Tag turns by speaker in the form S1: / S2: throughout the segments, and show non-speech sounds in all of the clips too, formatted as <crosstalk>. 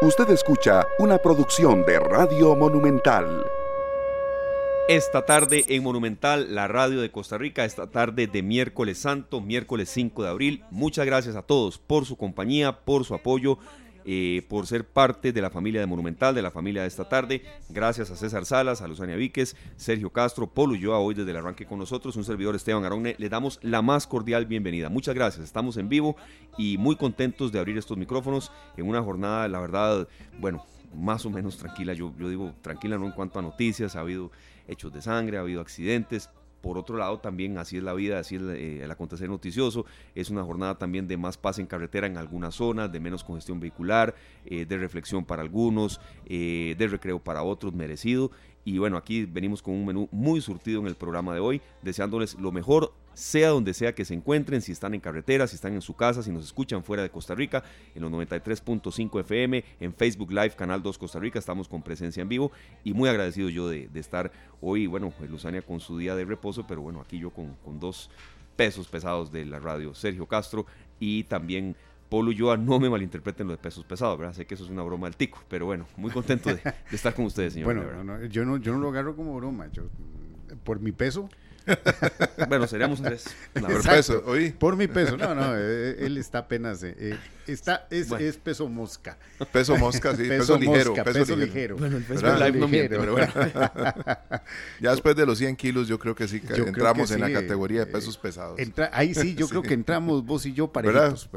S1: Usted escucha una producción de Radio Monumental.
S2: Esta tarde en Monumental, la radio de Costa Rica, esta tarde de miércoles santo, miércoles 5 de abril. Muchas gracias a todos por su compañía, por su apoyo eh, por ser parte de la familia de Monumental, de la familia de esta tarde. Gracias a César Salas, a Luzania Víquez, Sergio Castro, Polo yo hoy desde el arranque con nosotros, un servidor Esteban Aronne. Le damos la más cordial bienvenida. Muchas gracias. Estamos en vivo y muy contentos de abrir estos micrófonos en una jornada, la verdad, bueno, más o menos tranquila. Yo, yo digo tranquila no en cuanto a noticias, ha habido hechos de sangre, ha habido accidentes, por otro lado, también así es la vida, así es eh, el acontecer noticioso. Es una jornada también de más paz en carretera en algunas zonas, de menos congestión vehicular, eh, de reflexión para algunos, eh, de recreo para otros, merecido. Y bueno, aquí venimos con un menú muy surtido en el programa de hoy, deseándoles lo mejor sea donde sea que se encuentren, si están en carretera, si están en su casa, si nos escuchan fuera de Costa Rica, en los 93.5 FM, en Facebook Live, Canal 2 Costa Rica, estamos con presencia en vivo y muy agradecido yo de, estar hoy, bueno, Luzania con su día de reposo, pero bueno, aquí yo con, dos pesos pesados de la radio, Sergio Castro y también Polo Yoa, no me malinterpreten lo de pesos pesados, ¿verdad? Sé que eso es una broma del tico, pero bueno, muy contento de, estar con ustedes, señor.
S3: Bueno, yo, no, yo no lo agarro como broma, yo por mi peso <laughs>
S2: bueno, seríamos tres.
S3: por peso, Por mi peso. No, no, eh, él está apenas. Eh, eh, está, es, es, peso mosca.
S4: Peso mosca, sí. <laughs> Peso, ligero.
S3: peso, ligero. Bueno, el
S2: peso live no miente, pero bueno. <laughs>
S4: ya después de los 100 kilos, yo creo que sí entramos en la categoría de pesos pesados.
S3: ahí sí, yo creo que entramos vos y yo parejitos.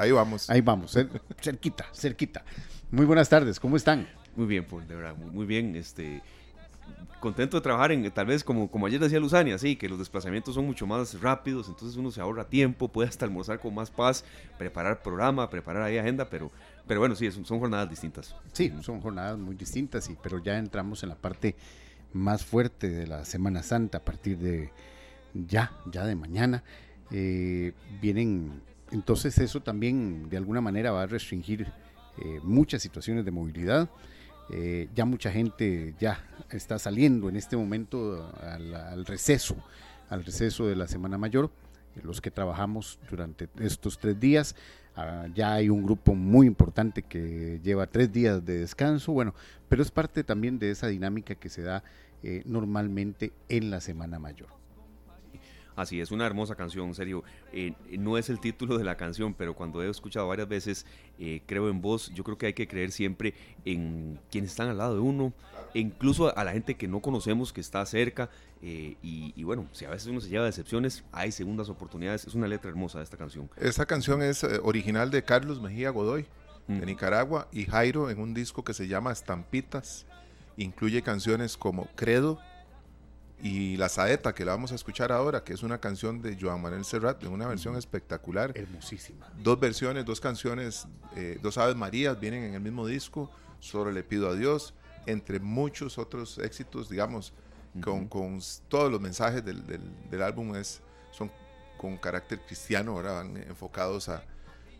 S4: Ahí, vamos.
S3: Ahí vamos, cerquita, cerquita. Muy buenas tardes, ¿cómo están?
S2: Muy bien, pues, de verdad, muy bien. Este contento de trabajar en, tal vez como, como ayer decía Luzania, sí, que los desplazamientos son mucho más rápidos, entonces uno se ahorra tiempo, puede hasta almorzar con más paz, preparar programa, preparar ahí agenda, pero, pero bueno, sí, son, son jornadas distintas.
S3: Sí, son jornadas muy distintas, sí, pero ya entramos en la parte más fuerte de la Semana Santa a partir de ya, ya de mañana. Eh, vienen, entonces eso también de alguna manera va a restringir eh, muchas situaciones de movilidad. Eh, ya mucha gente ya está saliendo en este momento al, receso, al receso de la Semana Mayor. Los que trabajamos durante estos tres días, ah, ya hay un grupo muy importante que lleva tres días de descanso, bueno, pero es parte también de esa dinámica que se da eh, normalmente en la Semana Mayor.
S2: Así es, una hermosa canción, serio. Eh, no es el título de la canción, pero cuando he escuchado varias veces, eh, creo en vos, yo creo que hay que creer siempre en quienes están al lado de uno, e incluso a la gente que no conocemos, que está cerca. Eh, y, bueno, si a veces uno se lleva decepciones, hay segundas oportunidades. Es una letra hermosa de esta canción.
S4: Esta canción es original de Carlos Mejía Godoy, de. Nicaragua, y Jairo en un disco que se llama Estampitas. Incluye canciones como Credo, y La Saeta, que la vamos a escuchar ahora, que es una canción de Joan Manuel Serrat, de una versión espectacular.
S3: Hermosísima.
S4: Dos versiones, dos canciones, eh, dos Aves Marías vienen en el mismo disco, Solo le pido a Dios, entre muchos otros éxitos, digamos, con, con, todos los mensajes del, del, álbum es, son con carácter cristiano, ahora van enfocados a,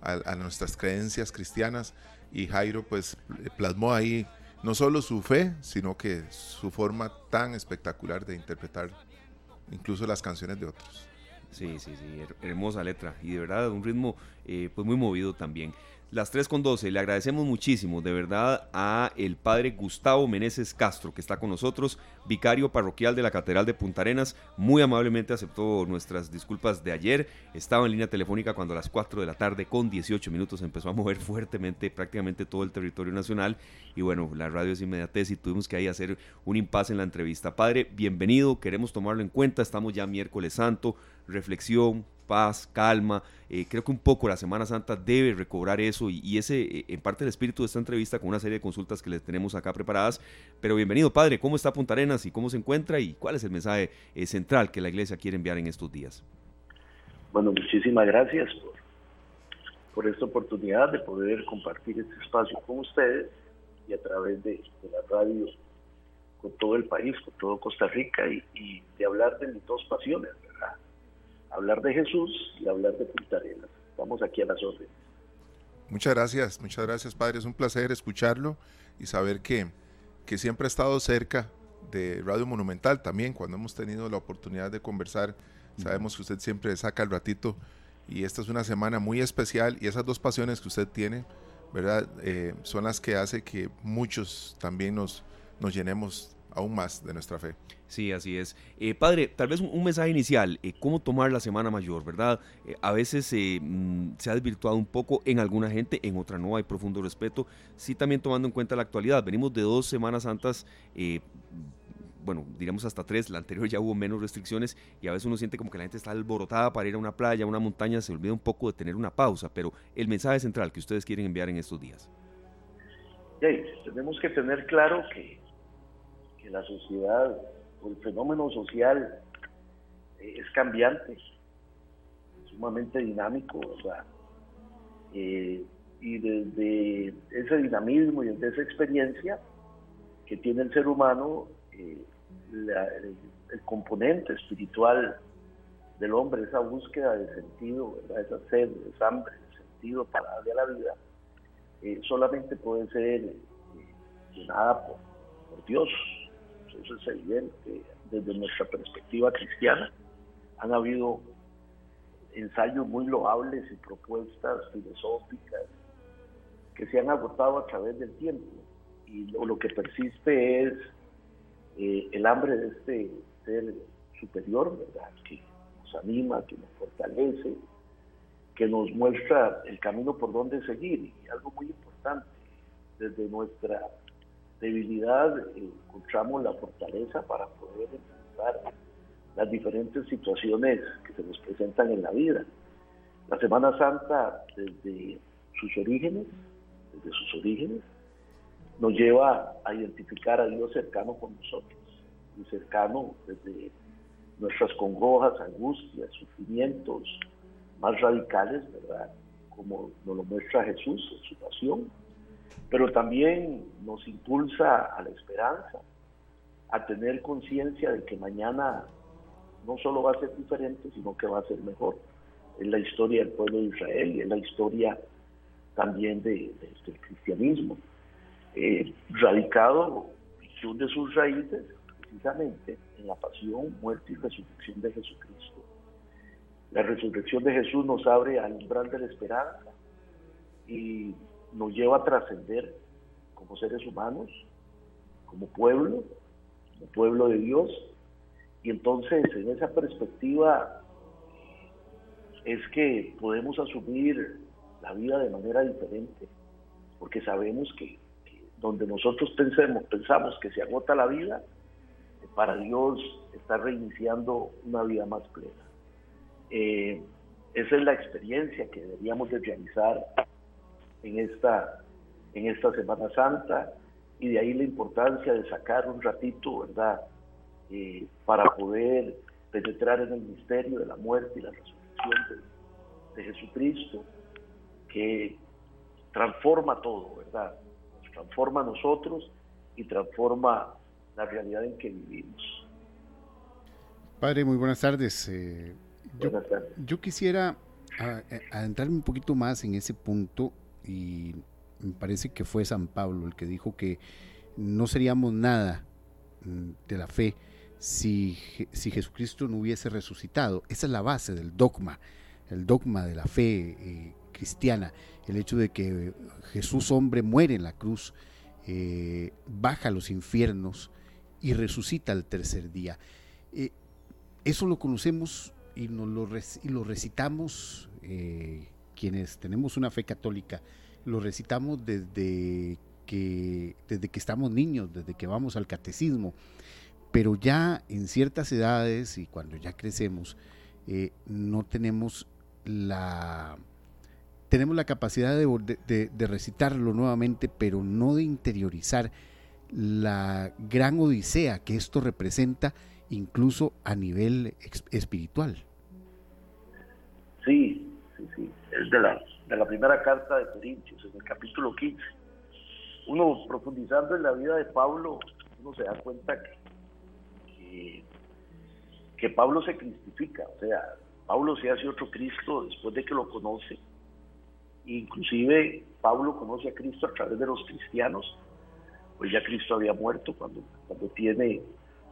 S4: a nuestras creencias cristianas y Jairo pues plasmó ahí no solo su fe, sino que su forma tan espectacular de interpretar incluso las canciones de otros.
S2: Sí, sí, sí, hermosa letra y de verdad un ritmo eh, pues muy movido también. Las 3 con 12, le agradecemos muchísimo de verdad a el padre Gustavo Meneses Castro que está con nosotros, vicario parroquial de la Catedral de Punta Arenas, muy amablemente aceptó nuestras disculpas de ayer, estaba en línea telefónica cuando a las 4 de la tarde con 18 minutos empezó a mover <laughs> fuertemente prácticamente todo el territorio nacional. Y bueno, la radio es inmediatez y tuvimos que ahí hacer un impasse en la entrevista. Padre, bienvenido, queremos tomarlo en cuenta, estamos ya miércoles santo, reflexión, paz, calma. Eh, creo que un poco la Semana Santa debe recobrar eso y, ese, eh, en parte, el espíritu de esta entrevista con una serie de consultas que le tenemos acá preparadas. Pero bienvenido, Padre. ¿Cómo está Punta Arenas y cómo se encuentra y cuál es el mensaje eh, central que la Iglesia quiere enviar en estos días?
S5: Bueno, muchísimas gracias por, esta oportunidad de poder compartir este espacio con ustedes y a través de, la radio con todo el país, con todo Costa Rica y, de hablar de mis dos pasiones. Hablar de Jesús y hablar de Punta Arenas. Estamos aquí a las órdenes.
S4: Muchas gracias, muchas gracias Padre. Es un placer escucharlo y saber que, que siempre ha estado cerca de Radio Monumental también, cuando hemos tenido la oportunidad de conversar. Sabemos que usted siempre saca el ratito y esta es una semana muy especial y esas dos pasiones que usted tiene, ¿verdad? Eh, son las que hace que muchos también nos, nos llenemos aún más de nuestra fe.
S2: Sí, así es. Eh, padre, tal vez un, mensaje inicial, eh, ¿cómo tomar la Semana Mayor, verdad? Eh, a veces mm, se ha desvirtuado un poco en alguna gente, en otra no, hay profundo respeto. Sí, también tomando en cuenta la actualidad. Venimos de dos Semanas Santas, bueno, diríamos hasta tres, la anterior ya hubo menos restricciones y a veces uno siente como que la gente está alborotada para ir a una playa, a una montaña, se olvida un poco de tener una pausa, pero el mensaje central que ustedes quieren enviar en estos días.
S5: tenemos que tener claro que, que la sociedad el fenómeno social eh, es cambiante, sumamente dinámico, eh, y desde ese dinamismo y desde esa experiencia que tiene el ser humano, eh, el, componente espiritual del hombre, esa búsqueda de sentido, esa sed, esa hambre de sentido para darle a la vida, solamente puede ser llenada por Dios, eso es evidente desde nuestra perspectiva cristiana. Han habido ensayos muy loables y propuestas filosóficas que se han agotado a través del tiempo y lo, que persiste es eh, el hambre de este ser superior, ¿verdad? Que nos anima, que nos fortalece, que nos muestra el camino por donde seguir y algo muy importante desde nuestra debilidad encontramos la fortaleza para poder enfrentar las diferentes situaciones que se nos presentan en la vida. La Semana Santa, desde sus orígenes, desde sus orígenes, nos lleva a identificar a Dios cercano con nosotros, y cercano desde nuestras congojas, angustias, sufrimientos más radicales, ¿verdad? Como nos lo muestra Jesús en su pasión, pero también nos impulsa a la esperanza, a tener conciencia de que mañana no solo va a ser diferente, sino que va a ser mejor. Es la historia del pueblo de Israel y es la historia también de, del cristianismo, eh, radicado y de sus raíces precisamente en la pasión, muerte y resurrección de Jesucristo. La resurrección de Jesús nos abre al umbral de la esperanza y nos lleva a trascender como seres humanos, como pueblo, como pueblo de Dios. Y entonces en esa perspectiva es que podemos asumir la vida de manera diferente, porque sabemos que, donde nosotros pensemos, pensamos que se agota la vida, para Dios está reiniciando una vida más plena. Eh, esa es la experiencia que deberíamos de realizar en esta, en esta Semana Santa y de ahí la importancia de sacar un ratito, ¿verdad? Eh, para poder penetrar en el misterio de la muerte y la resurrección de, Jesucristo, que transforma todo, ¿verdad? Nos transforma a nosotros y transforma la realidad en que vivimos.
S3: Padre, muy buenas tardes. Eh, buenas tardes. Yo, quisiera adentrarme un poquito más en ese punto y me parece que fue San Pablo el que dijo que no seríamos nada mm, de la fe si, si Jesucristo no hubiese resucitado. Esa es la base del dogma, el dogma de la fe eh, cristiana, el hecho de que Jesús hombre muere en la cruz, eh, baja a los infiernos y resucita al tercer día. Eh, eso lo conocemos y, nos lo, y lo recitamos quienes tenemos una fe católica, lo recitamos desde que, desde que estamos niños, desde que vamos al catecismo, pero ya en ciertas edades y cuando ya crecemos, eh, no tenemos la, tenemos la capacidad de, de, recitarlo nuevamente, pero no de interiorizar la gran odisea que esto representa incluso a nivel espiritual.
S5: Sí, sí, sí es de la, de la primera carta de Corintios, en el capítulo 15. Uno profundizando en la vida de Pablo, uno se da cuenta que, que, Pablo se cristifica, o sea, Pablo se hace otro Cristo después de que lo conoce. Inclusive Pablo conoce a Cristo a través de los cristianos, pues ya Cristo había muerto cuando, cuando tiene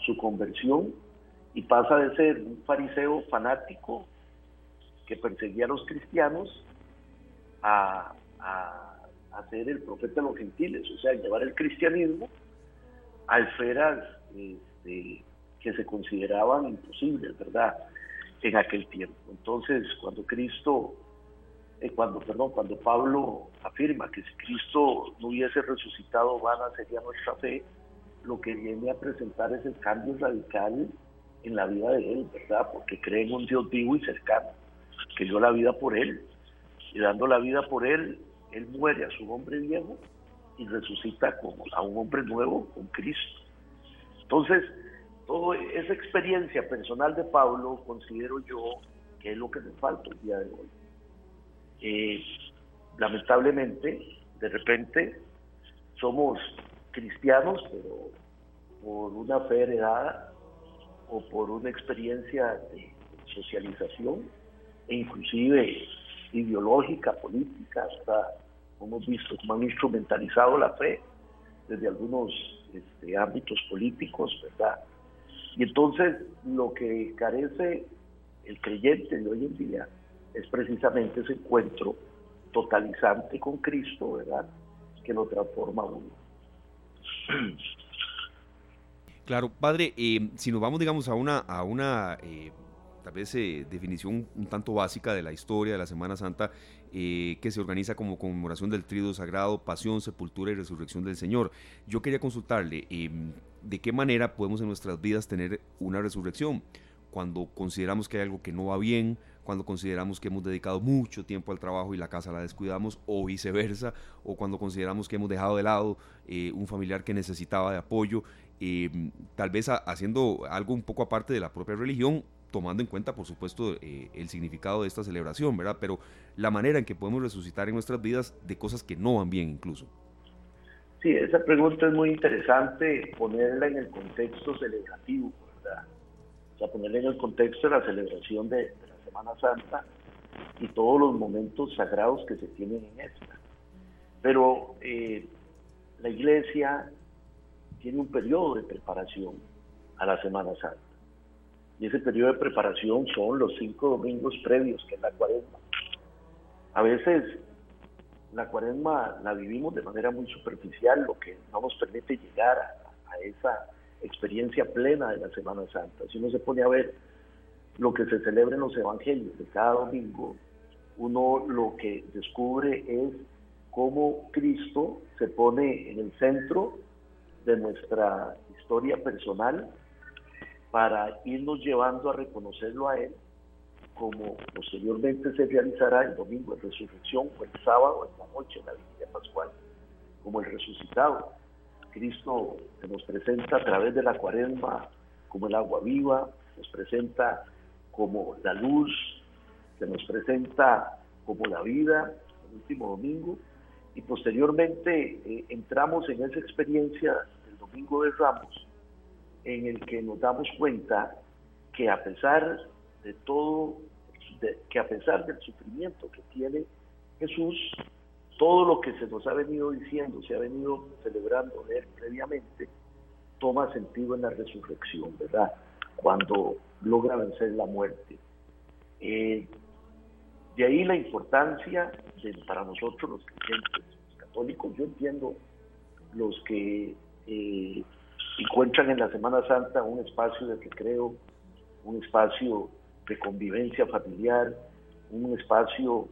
S5: su conversión y pasa de ser un fariseo fanático que perseguía a los cristianos a, a ser el profeta de los gentiles, o sea, llevar el cristianismo a esferas este, que se consideraban imposibles, ¿verdad? En aquel tiempo. Entonces, cuando Cristo, eh, cuando, perdón, cuando Pablo afirma que si Cristo no hubiese resucitado, vana sería nuestra fe, lo que viene a presentar es el cambio radical en la vida de él, ¿verdad? Porque cree en un Dios vivo y cercano, que dio la vida por él. Y dando la vida por él, él muere a su hombre viejo y resucita como a un hombre nuevo con Cristo. Entonces, toda esa experiencia personal de Pablo considero yo que es lo que me falta el día de hoy. Eh, lamentablemente, de repente, somos cristianos, pero por una fe heredada o por una experiencia de socialización e inclusive ideológica, política, hasta hemos visto cómo han instrumentalizado la fe desde algunos este, ámbitos políticos, ¿verdad? Y entonces lo que carece el creyente de hoy en día es precisamente ese encuentro totalizante con Cristo, ¿verdad? Que lo transforma a uno.
S2: Claro, padre, eh, si nos vamos, digamos, a una, a una eh, tal vez eh, definición un tanto básica de la historia de la Semana Santa, que se organiza como conmemoración del Tríodo Sagrado, Pasión, Sepultura y Resurrección del Señor. Yo quería consultarle, em, ¿de qué manera podemos en nuestras vidas tener una resurrección? Cuando consideramos que hay algo que no va bien, cuando consideramos que hemos dedicado mucho tiempo al trabajo y la casa la descuidamos, o viceversa, o cuando consideramos que hemos dejado de lado un familiar que necesitaba de apoyo eh, tal vez haciendo algo un poco aparte de la propia religión, tomando en cuenta, por supuesto, eh, el significado de esta celebración, ¿verdad? Pero la manera en que podemos resucitar en nuestras vidas de cosas que no van bien incluso.
S5: Sí, esa pregunta es muy interesante ponerla en el contexto celebrativo, ¿verdad? O sea, ponerla en el contexto de la celebración de, la Semana Santa y todos los momentos sagrados que se tienen en esta. Pero eh, la iglesia tiene un periodo de preparación a la Semana Santa. Y ese periodo de preparación son los cinco domingos previos, que es la cuaresma. A veces la cuaresma la vivimos de manera muy superficial, lo que no nos permite llegar a, a esa experiencia plena de la Semana Santa. Si uno se pone a ver lo que se celebra en los evangelios de cada domingo, uno lo que descubre es cómo Cristo se pone en el centro de nuestra historia personal para irnos llevando a reconocerlo a Él, como posteriormente se realizará el domingo de resurrección o el sábado en la noche, en la vigilia pascual, como el resucitado. Cristo se nos presenta a través de la cuaresma como el agua viva, nos presenta como la luz, se nos presenta como la vida, el último domingo, y posteriormente eh, entramos en esa experiencia Domingo de Ramos, en el que nos damos cuenta que a pesar de todo, que a pesar del sufrimiento que tiene Jesús, todo lo que se nos ha venido diciendo, se ha venido celebrando previamente, toma sentido en la resurrección, ¿verdad? Cuando logra vencer la muerte. Eh, de ahí la importancia para nosotros los creyentes católicos, yo entiendo los que eh, encuentran en la Semana Santa un espacio de recreo, un espacio de convivencia familiar, un espacio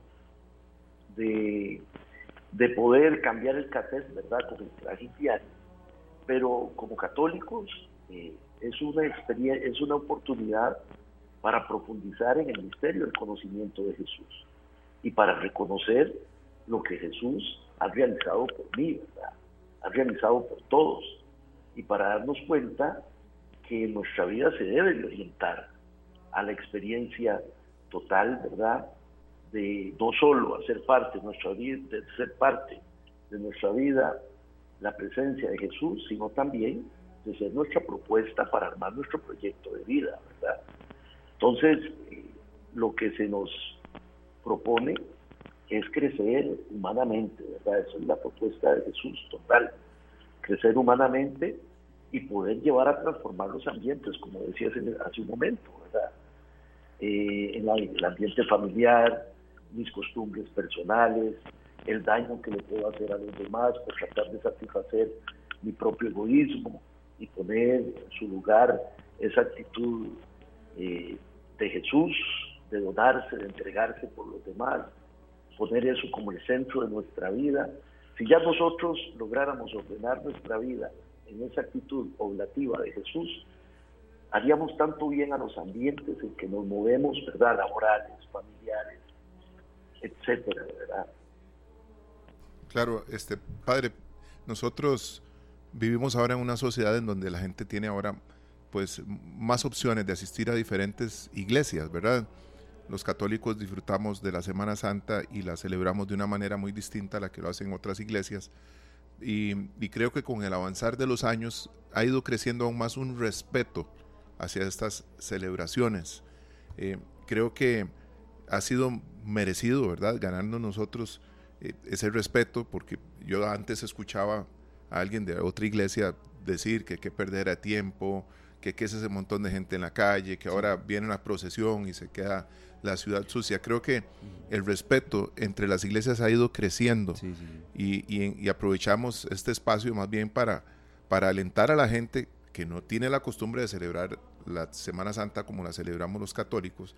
S5: de, de poder cambiar el cassette, ¿verdad?, con el traje diario. Pero como católicos eh, es, una experiencia, es una oportunidad para profundizar en el misterio del conocimiento de Jesús y para reconocer lo que Jesús ha realizado por mí, ¿verdad? realizado por todos y para darnos cuenta que nuestra vida se debe orientar a la experiencia total, ¿verdad? De no solo hacer parte de nuestra vida, de ser parte de nuestra vida la presencia de Jesús, sino también de ser nuestra propuesta para armar nuestro proyecto de vida, ¿verdad? Entonces, eh, lo que se nos propone es crecer humanamente, ¿verdad? Esa es la propuesta de Jesús total, crecer humanamente y poder llevar a transformar los ambientes, como decías hace un momento, ¿verdad? Eh, en el ambiente familiar, mis costumbres personales, el daño que le puedo hacer a los demás, por tratar de satisfacer mi propio egoísmo y poner en su lugar esa actitud eh, de Jesús, de donarse, de entregarse por los demás, poner eso como el centro de nuestra vida. Si ya nosotros lográramos ordenar nuestra vida en esa actitud oblativa de Jesús, haríamos tanto bien a los ambientes en que nos movemos, ¿verdad? Laborales, familiares, etcétera, ¿verdad?
S4: Claro, este padre, nosotros vivimos ahora en una sociedad en donde la gente tiene ahora pues más opciones de asistir a diferentes iglesias, ¿verdad? Los católicos disfrutamos de la Semana Santa y la celebramos de una manera muy distinta a la que lo hacen otras iglesias. Y, creo que con el avanzar de los años ha ido creciendo aún más un respeto hacia estas celebraciones. Eh, creo que ha sido merecido, ¿verdad? Ganando nosotros eh, ese respeto, porque yo antes escuchaba a alguien de otra iglesia decir que hay que perder tiempo, que qué es ese montón de gente en la calle, que ahora viene una procesión y se queda la ciudad sucia. Creo que el respeto entre las iglesias ha ido creciendo y, aprovechamos este espacio más bien para, para alentar a la gente que no tiene la costumbre de celebrar la Semana Santa como la celebramos los católicos,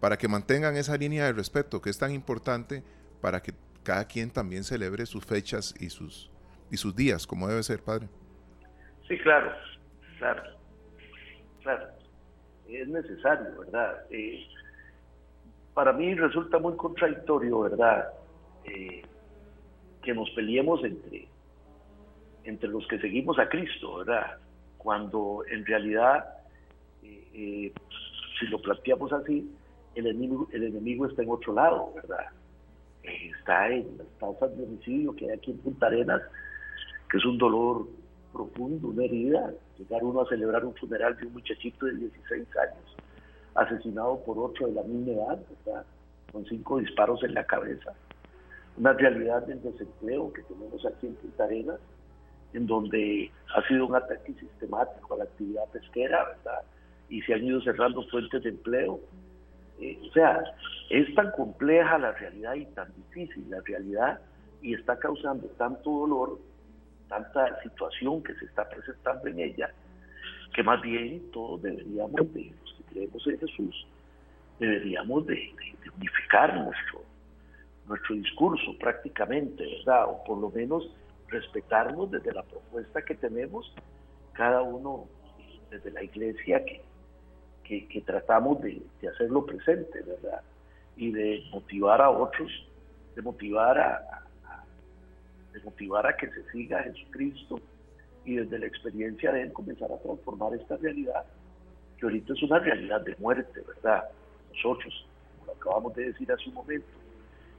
S4: para que mantengan esa línea de respeto que es tan importante para que cada quien también celebre sus fechas y sus, y sus días, como debe ser, Padre.
S5: Sí, claro, claro, claro. Es necesario, ¿verdad? Eh, para mí resulta muy contradictorio, ¿verdad? Eh, que nos peleemos entre, entre los que seguimos a Cristo, ¿verdad? Cuando en realidad, eh, si lo planteamos así, el enemigo, el enemigo está en otro lado, ¿verdad? está en las tasas de homicidio que hay aquí en Punta Arenas, que es un dolor profundo, una herida, llegar uno a celebrar un funeral de un muchachito de 16 años, asesinado por otro de la misma edad, con cinco disparos en la cabeza. Una realidad del desempleo que tenemos aquí en Punta en donde ha sido un ataque sistemático a la actividad pesquera, ¿verdad? Y se han ido cerrando fuentes de empleo. Eh, o sea, es tan compleja la realidad y tan difícil la realidad y está causando tanto dolor tanta situación que se está presentando en ella, que más bien todos deberíamos, de los que creemos en Jesús, deberíamos de, unificar nuestro, nuestro discurso prácticamente, ¿verdad? O por lo menos respetarnos desde la propuesta que tenemos, cada uno desde la iglesia que, que, tratamos de, de, hacerlo presente, ¿verdad? Y de motivar a otros, de motivar a, de motivar a que se siga a Jesucristo y desde la experiencia de Él comenzar a transformar esta realidad, que ahorita es una realidad de muerte, ¿verdad? Nosotros, como lo acabamos de decir hace un momento,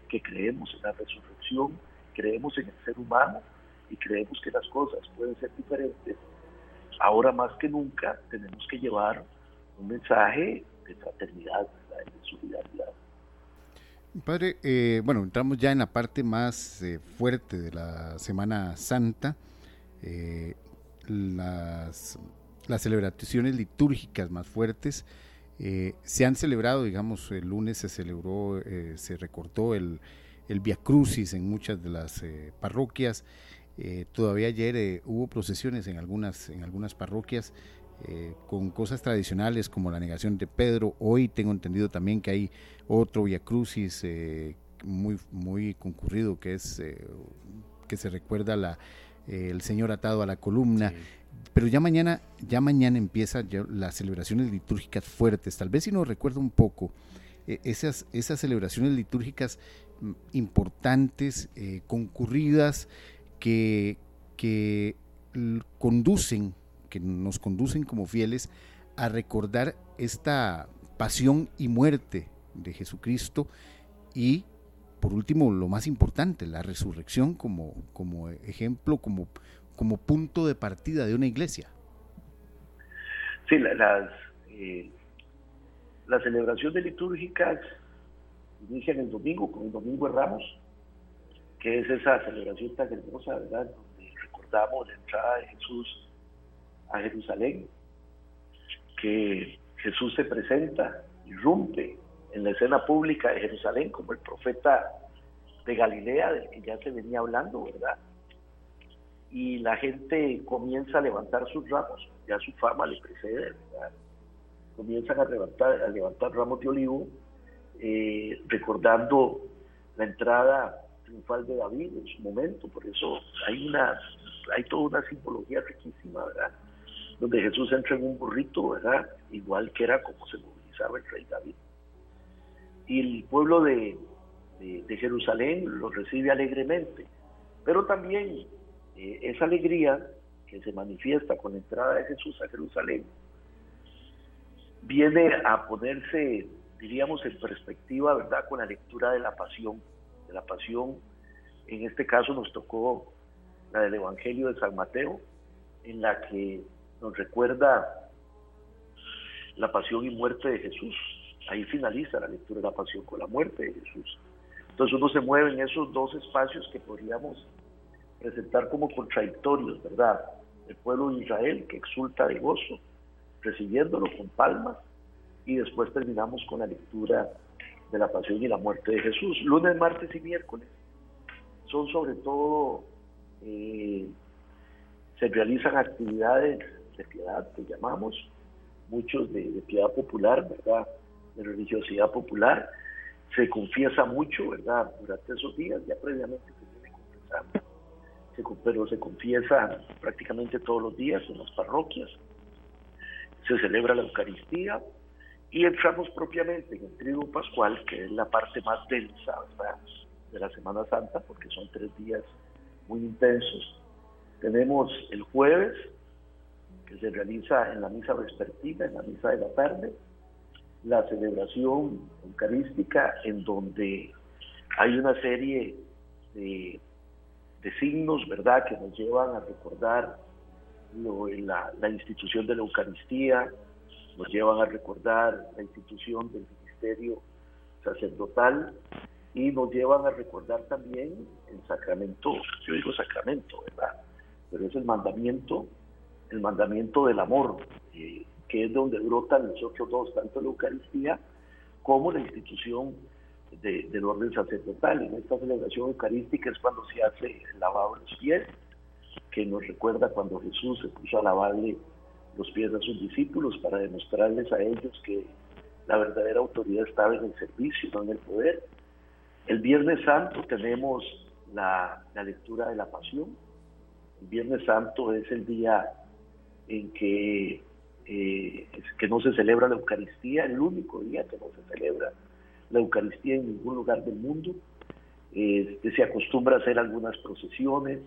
S5: que creemos en la resurrección, creemos en el ser humano y creemos que las cosas pueden ser diferentes, ahora más que nunca tenemos que llevar un mensaje de fraternidad, de solidaridad.
S3: Padre, eh, bueno, entramos ya en la parte más eh, fuerte de la Semana Santa. Eh, las, las, celebraciones litúrgicas más fuertes se han celebrado, digamos, el lunes se celebró, se recortó el, el Via Crucis en muchas de las parroquias. todavía ayer hubo procesiones en algunas, en algunas parroquias. Eh, con cosas tradicionales como la negación de Pedro. Hoy tengo entendido también que hay otro Via Crucis eh, muy, muy concurrido que es eh, que se recuerda la, el Señor atado a la columna. Pero ya mañana, ya mañana empiezan las celebraciones litúrgicas fuertes. Tal vez si nos recuerda un poco esas, esas celebraciones litúrgicas mm, importantes, concurridas, que, que conducen que nos conducen como fieles a recordar esta pasión y muerte de Jesucristo y por último lo más importante, la resurrección como, como ejemplo, como, como punto de partida de una iglesia.
S5: Sí, las, eh, las celebraciones litúrgicas inician el domingo con el Domingo de Ramos, que es esa celebración tan hermosa, ¿verdad? Donde recordamos la entrada de Jesús a Jerusalén, que Jesús se presenta, irrumpe en la escena pública de Jerusalén como el profeta de Galilea, del que ya se venía hablando, ¿verdad? Y la gente comienza a levantar sus ramos, ya su fama le precede, ¿verdad? Comienzan a levantar, a levantar ramos de olivo, eh, recordando la entrada triunfal de David en su momento, por eso hay una, hay toda una simbología riquísima, ¿verdad? Donde Jesús entra en un burrito, ¿verdad? Igual que era como se movilizaba el rey David. Y el pueblo de, de, Jerusalén lo recibe alegremente, pero también eh, esa alegría que se manifiesta con la entrada de Jesús a Jerusalén viene a ponerse, diríamos, en perspectiva, ¿verdad?, con la lectura de la pasión. De la pasión, en este caso nos tocó la del Evangelio de San Mateo, en la que nos recuerda la pasión y muerte de Jesús. Ahí finaliza la lectura de la pasión con la muerte de Jesús. Entonces uno se mueve en esos dos espacios que podríamos presentar como contradictorios, ¿verdad? El pueblo de Israel que exulta de gozo, recibiéndolo con palmas, y después terminamos con la lectura de la pasión y la muerte de Jesús. Lunes, martes y miércoles son sobre todo, eh, se realizan actividades de piedad que llamamos, muchos de, de piedad popular, ¿verdad? De religiosidad popular, se confiesa mucho, ¿verdad? Durante esos días, ya previamente se viene confesando, pero se confiesa prácticamente todos los días en las parroquias, se celebra la Eucaristía y entramos propiamente en el trigo pascual, que es la parte más densa, ¿verdad? De la Semana Santa, porque son tres días muy intensos. Tenemos el jueves, que se realiza en la misa vespertina, en la misa de la tarde, la celebración eucarística en donde hay una serie de, signos, ¿verdad?, que nos llevan a recordar la, la, institución de la Eucaristía, nos llevan a recordar la institución del ministerio sacerdotal y nos llevan a recordar también el sacramento, yo digo sacramento, ¿verdad? Pero es el mandamiento, el mandamiento del amor, eh, que es donde brotan los otros dos, tanto la Eucaristía como la institución del orden sacerdotal. En esta celebración eucarística es cuando se hace el lavado de los pies, que nos recuerda cuando Jesús se puso a lavarle los pies a sus discípulos para demostrarles a ellos que la verdadera autoridad estaba en el servicio, no en el poder. El Viernes Santo tenemos la, la lectura de la pasión. El Viernes Santo es el día en que eh, que no se celebra la Eucaristía, el único día que no se celebra la Eucaristía en ningún lugar del mundo. Este, se acostumbra a hacer algunas procesiones,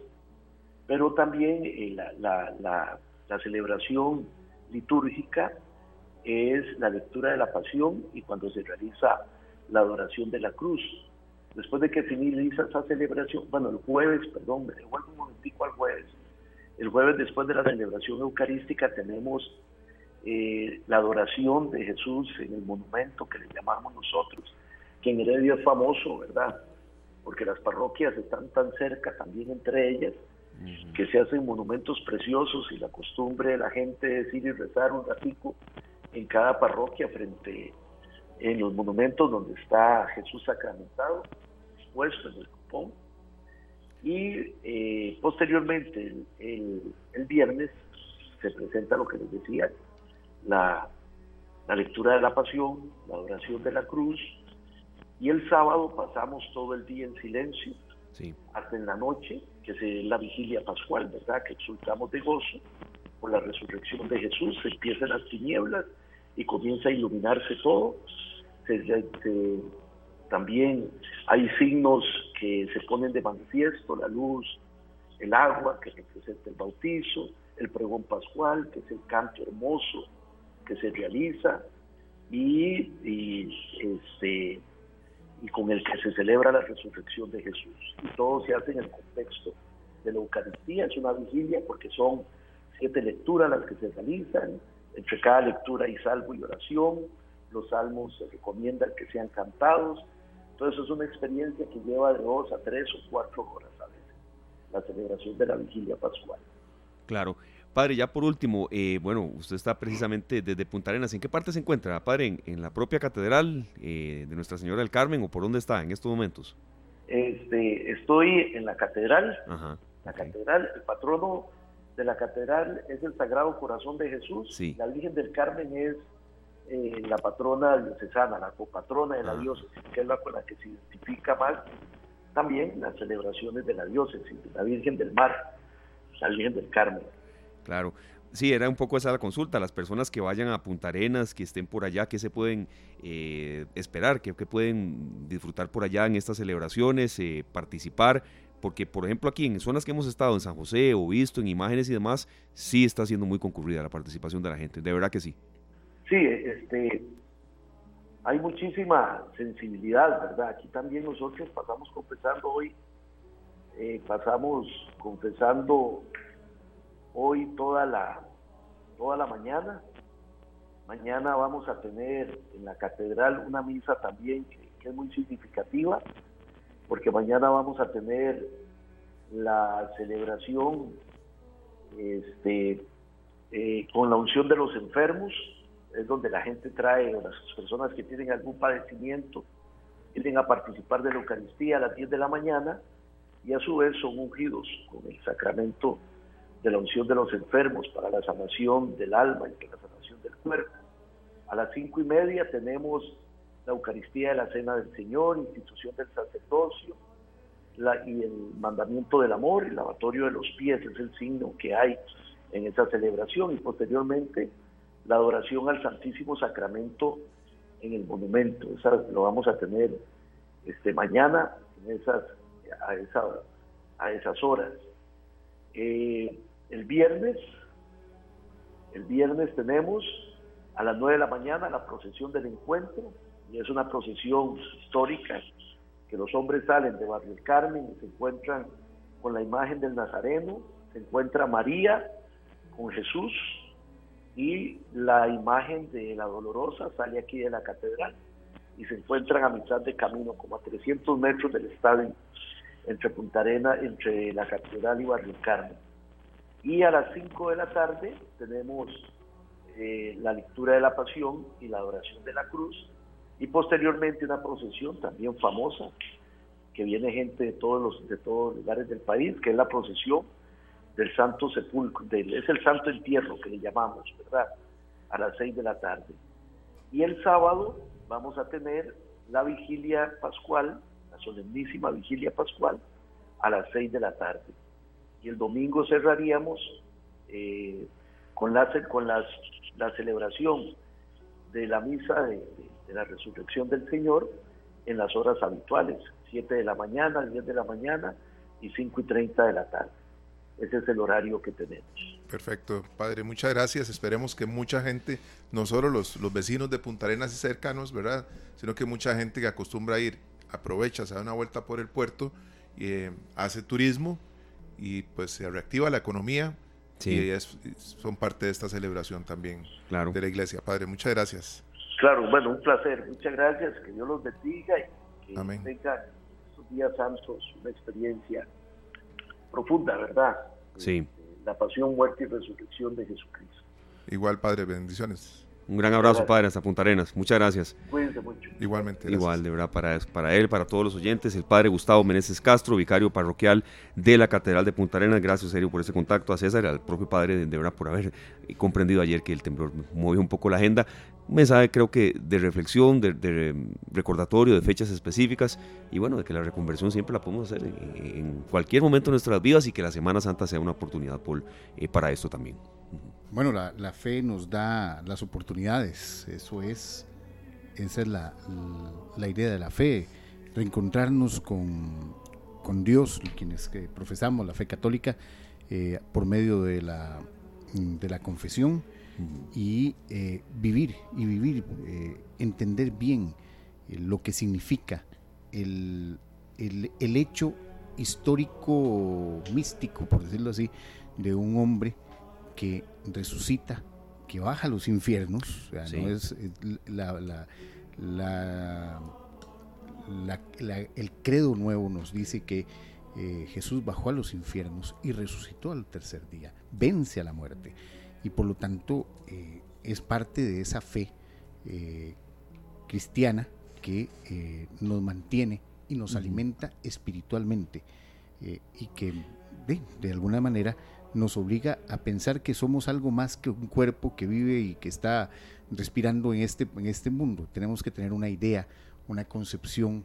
S5: pero también eh, la, la, celebración litúrgica es la lectura de la pasión y cuando se realiza la adoración de la cruz. Después de que finaliza esa celebración, bueno, el jueves, perdón, me devuelvo un momentico al jueves. El jueves después de la celebración eucarística tenemos eh, la adoración de Jesús en el monumento que le llamamos nosotros, que en Heredia es famoso, ¿verdad? Porque las parroquias están tan cerca también entre ellas, que se hacen monumentos preciosos y la costumbre de la gente es ir y rezar un ratico en cada parroquia frente en los monumentos donde está Jesús sacramentado, puesto en el cupón. Y eh, posteriormente, el, el, viernes, se presenta lo que les decía, la, lectura de la pasión, la oración de la cruz, y el sábado pasamos todo el día en silencio, hasta en la noche, que es la vigilia pascual, ¿verdad? Que exultamos de gozo por la resurrección de Jesús, se empiezan las tinieblas y comienza a iluminarse todo. También hay signos que se ponen de manifiesto, la luz, el agua, que representa el bautizo, el pregón pascual, que es el canto hermoso que se realiza y, este, y con el que se celebra la resurrección de Jesús. Y todo se hace en el contexto de la Eucaristía, es una vigilia porque son siete lecturas las que se realizan, entre cada lectura hay salvo y oración, los salmos se recomiendan que sean cantados, entonces es una experiencia que lleva de dos a tres o cuatro horas a veces, la celebración de la vigilia pascual.
S2: Claro. Padre, ya por último, eh, bueno, usted está precisamente desde Punta Arenas. ¿En qué parte se encuentra, padre? ¿En, la propia catedral eh, de Nuestra Señora del Carmen o por dónde está en estos momentos?
S5: Este, estoy en la catedral, la catedral, el patrono de la catedral es el Sagrado Corazón de Jesús, la Virgen del Carmen es eh, la patrona diocesana, la copatrona de la ah. diócesis, que es la con la que se identifica más también las celebraciones de la diócesis, la Virgen del Mar, la Virgen del Carmen.
S2: Claro. Sí, era un poco esa la consulta. Las personas que vayan a Punta Arenas, que estén por allá, que se pueden eh, esperar, que, pueden disfrutar por allá en estas celebraciones, eh, participar, porque por ejemplo aquí en zonas que hemos estado en San José o visto en imágenes y demás, sí está siendo muy concurrida la participación de la gente, de verdad que sí.
S5: Sí, este, hay muchísima sensibilidad, ¿verdad? Aquí también nosotros pasamos confesando hoy, eh, pasamos confesando hoy toda la, toda la mañana. Mañana vamos a tener en la catedral una misa también que, es muy significativa, porque mañana vamos a tener la celebración este, eh, con la unción de los enfermos, es donde la gente trae, o las personas que tienen algún padecimiento, vienen a participar de la Eucaristía a las 10 de la mañana y a su vez son ungidos con el sacramento de la unción de los enfermos para la sanación del alma y la sanación del cuerpo. A las cinco y media tenemos la Eucaristía de la Cena del Señor, institución del sacerdocio y el mandamiento del amor, el lavatorio de los pies es el signo que hay en esa celebración y posteriormente la adoración al Santísimo Sacramento en el monumento. Esa lo vamos a tener este mañana en esas, a, esa, a esas horas. Eh, el viernes, el viernes tenemos a las 9 de la mañana la procesión del encuentro, y es una procesión histórica, que los hombres salen de Barrio Carmen y se encuentran con la imagen del Nazareno, se encuentra María con Jesús y la imagen de la Dolorosa sale aquí de la catedral y se encuentran a mitad de camino, como a 300 metros del estadio, entre Punta Arena, entre la catedral y Barrio Carmen. Y a las 5 de la tarde tenemos eh, la lectura de la pasión y la adoración de la cruz. Y posteriormente una procesión también famosa, que viene gente de todos los, de todos lugares del país, que es la procesión del Santo Sepulcro, es el Santo Entierro que le llamamos, ¿verdad? A las 6 de la tarde. Y el sábado vamos a tener la vigilia pascual, la solemnísima vigilia pascual, a las 6 de la tarde y el domingo cerraríamos eh, con, la, con las, la celebración de la misa de, la resurrección del Señor en las horas habituales, 7 de la mañana, 10 de la mañana y 5 y 30 de la tarde. Ese es el horario que tenemos.
S4: Perfecto, padre, muchas gracias. Esperemos que mucha gente, no solo los, los vecinos de Punta Arenas y cercanos, ¿verdad? Sino que mucha gente que acostumbra a ir, aprovecha, se da una vuelta por el puerto, y eh, hace turismo y pues se reactiva la economía y son parte de esta celebración también claro. de la iglesia. Padre, muchas gracias.
S5: Claro, bueno, un placer. Muchas gracias. Que Dios los bendiga y que tengan estos días santos una experiencia profunda, ¿verdad?
S2: Sí.
S5: La pasión, muerte y resurrección de Jesucristo.
S4: Igual, Padre, bendiciones.
S2: Un gran abrazo, padre, hasta Punta Arenas. Muchas gracias.
S5: Cuídense mucho.
S4: Igualmente.
S2: Igual, de verdad, para, para él, para todos los oyentes, el padre Gustavo Meneses Castro, vicario parroquial de la Catedral de Punta Arenas. Gracias, serio, por ese contacto a César, al propio padre, de verdad, por haber comprendido ayer que el temblor movió un poco la agenda. Un mensaje, creo que, de reflexión, de, recordatorio, de fechas específicas y bueno, de que la reconversión siempre la podemos hacer en, cualquier momento de nuestras vidas y que la Semana Santa sea una oportunidad por, eh, para esto también.
S3: Bueno, la, fe nos da las oportunidades, eso es, esa es la, idea de la fe, reencontrarnos con, Dios, quienes que profesamos la fe católica, eh, por medio de la, de la confesión y eh, vivir, y vivir, eh, entender bien lo que significa el, el, el hecho histórico, místico, por decirlo así, de un hombre que resucita, que baja a los infiernos, no es la, el credo nuevo nos dice que eh, Jesús bajó a los infiernos y resucitó al tercer día, vence a la muerte y por lo tanto eh, es parte de esa fe eh, cristiana que nos mantiene y nos alimenta espiritualmente eh, y que de, de alguna manera nos obliga a pensar que somos algo más que un cuerpo que vive y que está respirando en este, en este mundo. Tenemos que tener una idea, una concepción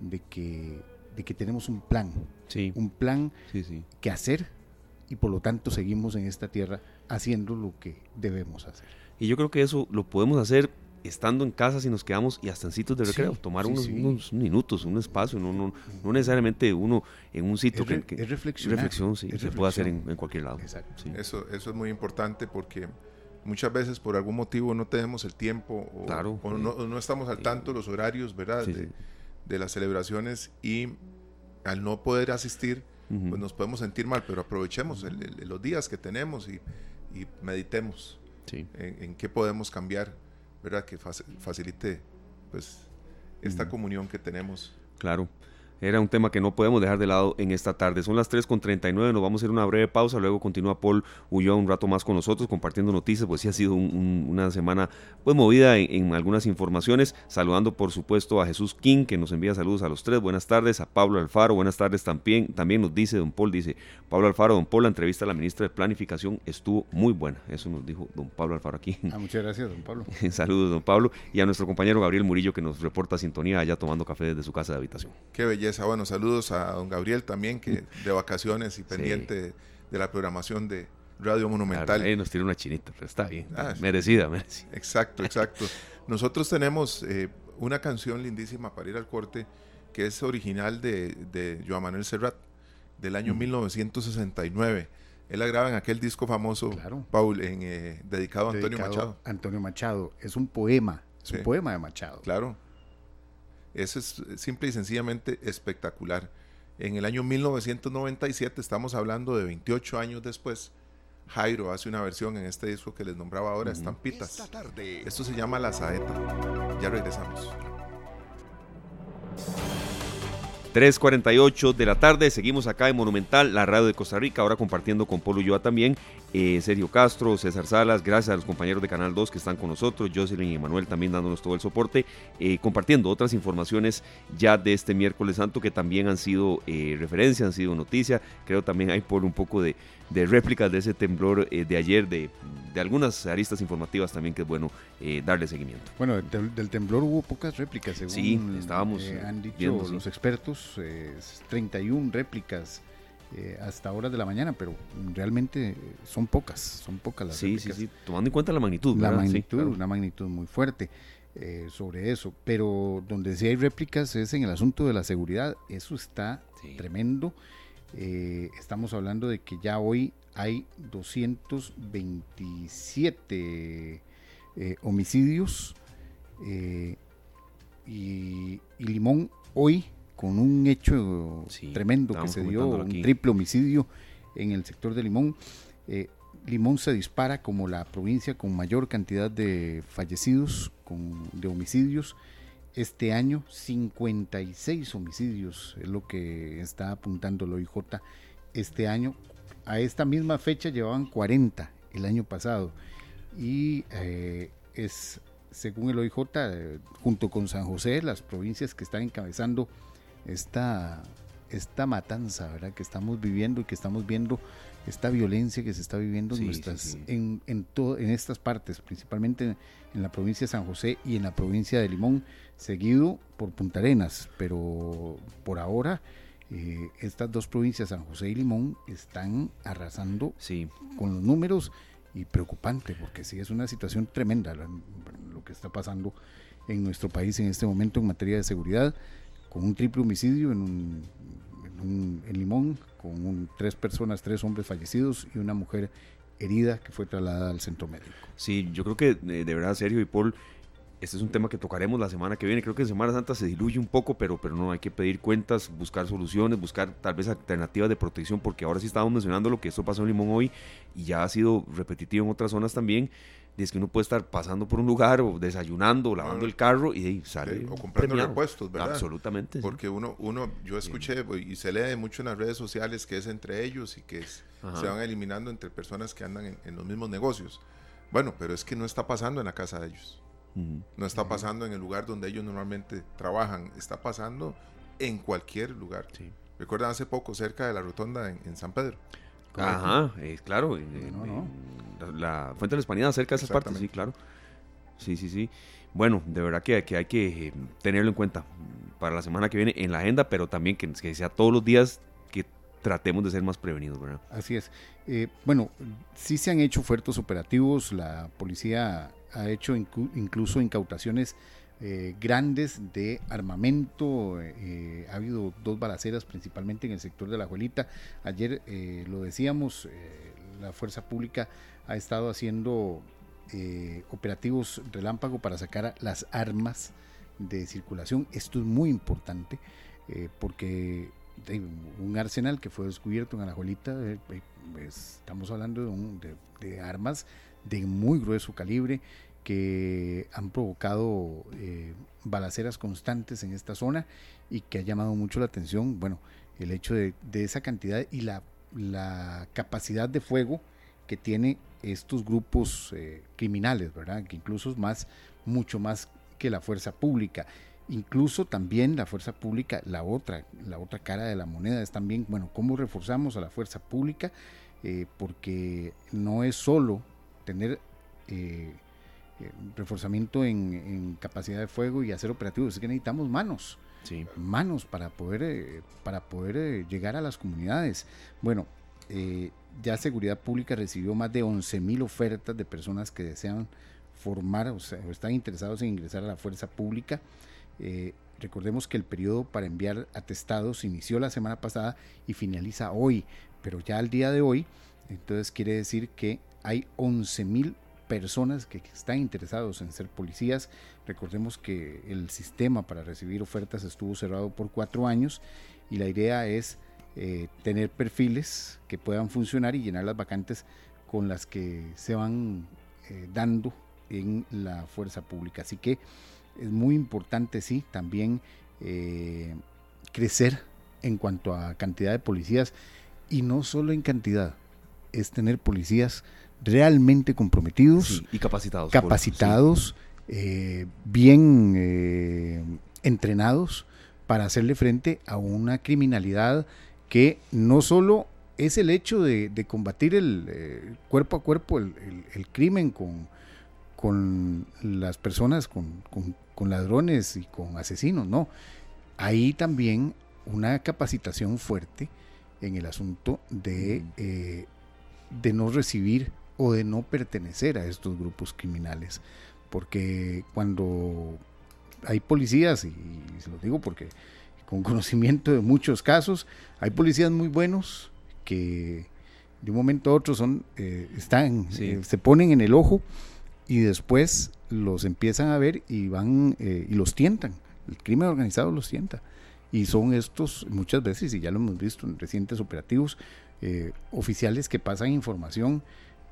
S3: de que, de que tenemos un plan,
S2: Sí,
S3: un plan
S2: sí, sí.
S3: que hacer y por lo tanto seguimos en esta tierra haciendo lo que debemos hacer.
S2: Y yo creo que eso lo podemos hacer estando en casa si nos quedamos y hasta en sitios de
S3: Sí,
S2: recreo, tomar
S3: sí,
S2: unos,
S3: sí.
S2: unos minutos, un espacio, no, no, no necesariamente uno en un sitio
S3: Es re-
S2: que, que-
S3: es reflexionar,
S2: reflexión, sí,
S3: es
S2: se puede hacer en,
S3: reflexión.
S2: en cualquier lado.
S3: Exacto.
S2: Sí.
S4: Eso, eso es muy importante porque muchas veces por algún motivo no tenemos el tiempo o,
S2: Claro,
S4: o
S2: sí.
S4: no, o no estamos al tanto de los horarios, ¿verdad?
S2: Sí,
S4: de,
S2: sí.
S4: de las celebraciones y al no poder asistir, Pues nos podemos sentir mal, pero aprovechemos el- el- los días que tenemos y, y meditemos
S2: Sí.
S4: en, en qué podemos cambiar, ¿verdad? Que faci- facilite pues esta comunión que tenemos.
S2: Claro. Era un tema que no podemos dejar de lado en esta tarde. Son las 3.39, nos vamos a hacer una breve pausa, luego continúa Paul Ulloa un rato más con nosotros compartiendo noticias, pues sí ha sido un- un- una semana pues movida en, en algunas informaciones, saludando por supuesto a Jesús King que nos envía saludos a los tres, buenas tardes, a Pablo Alfaro, buenas tardes también, también nos dice don Paul, dice Pablo Alfaro, don Paul, la entrevista a la ministra de Planificación estuvo muy buena, eso nos dijo don Pablo Alfaro aquí.
S3: Ah, muchas gracias, don Pablo. <laughs>
S2: Saludos don Pablo y a nuestro compañero Gabriel Murillo que nos reporta sintonía allá tomando café desde su casa de habitación.
S4: Qué belleza. Bueno, saludos a don Gabriel también, que <laughs> de vacaciones y pendiente de la programación de Radio Monumental.
S2: Ahí nos tiene una chinita, pero está bien.
S4: Ah,
S2: merecida, merecida.
S4: Exacto, exacto. <laughs> Nosotros tenemos eh, una canción lindísima para ir al corte que es original de, de Joan Manuel Serrat del año 1969. Él la graba en aquel disco famoso,
S3: Claro.
S4: Paul, en, eh, dedicado a Antonio
S3: Dedicado
S4: Machado.
S3: a Antonio Machado. Es un poema, es
S4: Sí.
S3: un poema de Machado.
S4: Claro. Eso es eh, simple y sencillamente espectacular. En el año 1997, estamos hablando de 28 años después, Jairo hace una versión en este disco que les nombraba ahora, Estampitas.
S1: Esta tarde.
S4: Esto se llama La Saeta. Ya regresamos.
S2: 3.48 de la tarde, seguimos acá en Monumental, la radio de Costa Rica, ahora compartiendo con Polo Ulloa también, eh, Sergio Castro, César Salas, gracias a los compañeros de Canal 2 que están con nosotros, Jocelyn y Manuel también dándonos todo el soporte, eh, compartiendo otras informaciones ya de este miércoles santo que también han sido eh, referencia, han sido noticia, creo también hay por un poco de, de réplicas de ese temblor eh, de ayer, de, de algunas aristas informativas también que es bueno eh, darle seguimiento.
S3: Bueno, del, del temblor hubo pocas réplicas, según
S2: Sí, estábamos,
S3: han dicho
S2: viendo, sí.
S3: los expertos, eh, 31 réplicas eh, hasta horas de la mañana, pero realmente son pocas, son pocas las
S2: Sí, sí,
S3: réplicas.
S2: sí, tomando en cuenta la magnitud.
S3: La
S2: ¿verdad? Sí,
S3: magnitud,
S2: claro.
S3: una magnitud muy fuerte eh, sobre eso, pero donde sí hay réplicas es en el asunto de la seguridad, eso está
S2: Sí.
S3: tremendo. Eh, estamos hablando de que ya hoy hay 227 eh, homicidios y, y Limón hoy con un hecho
S2: Sí,
S3: tremendo que se dio, un
S2: aquí.
S3: triple homicidio en el sector de Limón. Eh, Limón se dispara como la provincia con mayor cantidad de fallecidos, con, de homicidios. Este año 56 homicidios es lo que está apuntando el OIJ este año. A esta misma fecha llevaban 40 el año pasado y eh, es, según el OIJ, eh, junto con San José, las provincias que están encabezando esta, esta matanza ¿verdad? que estamos viviendo y que estamos viendo, esta violencia que se está viviendo
S2: Sí,
S3: en, nuestras,
S2: sí.
S3: En, en, to- en estas partes, principalmente en la provincia de San José y en la provincia de Limón, seguido por Punta Arenas, pero por ahora eh, estas dos provincias, San José y Limón, están arrasando
S2: Sí,
S3: con los números y preocupante, porque sí es una situación tremenda lo que está pasando en nuestro país en este momento en materia de seguridad, con un triple homicidio en, un, en, un- en Limón, con un- tres personas, tres hombres fallecidos y una mujer herida que fue trasladada al centro médico.
S2: sí, yo creo que eh, de verdad, Sergio y Paul, este es un tema que tocaremos la semana que viene. Creo que en Semana Santa se diluye un poco, pero, pero no hay que pedir cuentas, buscar soluciones, buscar tal vez alternativas de protección, porque ahora sí estábamos mencionando lo que esto pasó en Limón hoy y ya ha sido repetitivo en otras zonas también. Y es que uno puede estar pasando por un lugar o desayunando o lavando el carro y ahí sale.
S4: Sí, o comprando
S2: premiado.
S4: repuestos, ¿verdad?
S2: Absolutamente. sí.
S4: Porque uno, uno, yo escuché y se lee mucho en las redes sociales que es entre ellos y que es- se van eliminando entre personas que andan en, en los mismos negocios. Bueno, pero es que no está pasando en la casa de ellos. No está pasando en el lugar donde ellos normalmente trabajan. Está pasando en cualquier lugar. Recuerdan hace poco cerca de la rotonda en, San Pedro.
S2: Ajá, eh, claro. La, Fuente de la Hispanidad, cerca de esa parte, sí, claro. Sí, sí, sí. Bueno, de verdad que, que hay que eh, tenerlo en cuenta para la semana que viene en la agenda, pero también que, que sea todos los días que tratemos de ser más prevenidos, ¿verdad?
S3: Así es. Eh, bueno, sí se han hecho fuertes operativos, la policía ha hecho incluso incautaciones eh, grandes de armamento. Eh, ha habido dos balaceras, principalmente en el sector de la Juelita. Ayer lo decíamos, la fuerza pública ha estado haciendo operativos relámpago para sacar las armas de circulación. Esto es muy importante porque un arsenal que fue descubierto en Alajuelita, estamos hablando de armas de muy grueso calibre que han provocado eh, balaceras constantes en esta zona y que ha llamado mucho la atención, bueno, el hecho de, esa cantidad y la, capacidad de fuego que tiene estos grupos eh, criminales, ¿verdad? Que incluso es más, mucho más que la fuerza pública. Incluso también la fuerza pública, la otra, la otra cara de la moneda es también, bueno, cómo reforzamos a la fuerza pública, eh, porque no es solo tener reforzamiento en, capacidad de fuego y hacer operativos. Es que necesitamos manos. Manos para poder, eh, para poder eh, llegar a las comunidades. Bueno, ya Seguridad Pública recibió más de 11 mil ofertas de personas que desean formar o, sea, están interesados en ingresar a la fuerza pública. recordemos que el periodo para enviar atestados inició la semana pasada y finaliza hoy, pero ya al día de hoy, entonces quiere decir que hay 11 mil personas que están interesados en ser policías. Recordemos que el sistema para recibir ofertas estuvo cerrado por cuatro años y la idea es eh, tener perfiles que puedan funcionar y llenar las vacantes con las que se van eh, dando en la fuerza pública. Así que es muy importante, sí, también eh, crecer en cuanto a cantidad de policías y no solo en cantidad, es tener policías realmente comprometidos
S2: y capacitados.
S3: Capacitados, eh, bien eh, entrenados para hacerle frente a una criminalidad que no solo es el hecho de, combatir el eh, cuerpo a cuerpo el, crimen con, con las personas, con, ladrones y con asesinos, no. Hay también una capacitación fuerte en el asunto de, de no recibir o de no pertenecer a estos grupos criminales. Porque cuando hay policías, y, se lo digo porque con <laughs> conocimiento de muchos casos, hay policías muy buenos que de un momento a otro son, eh, están, eh, se ponen en el ojo y después los empiezan a ver y van eh, y los tientan. El crimen organizado los tienta. Y son estos muchas veces, y ya lo hemos visto en recientes operativos, oficiales que pasan información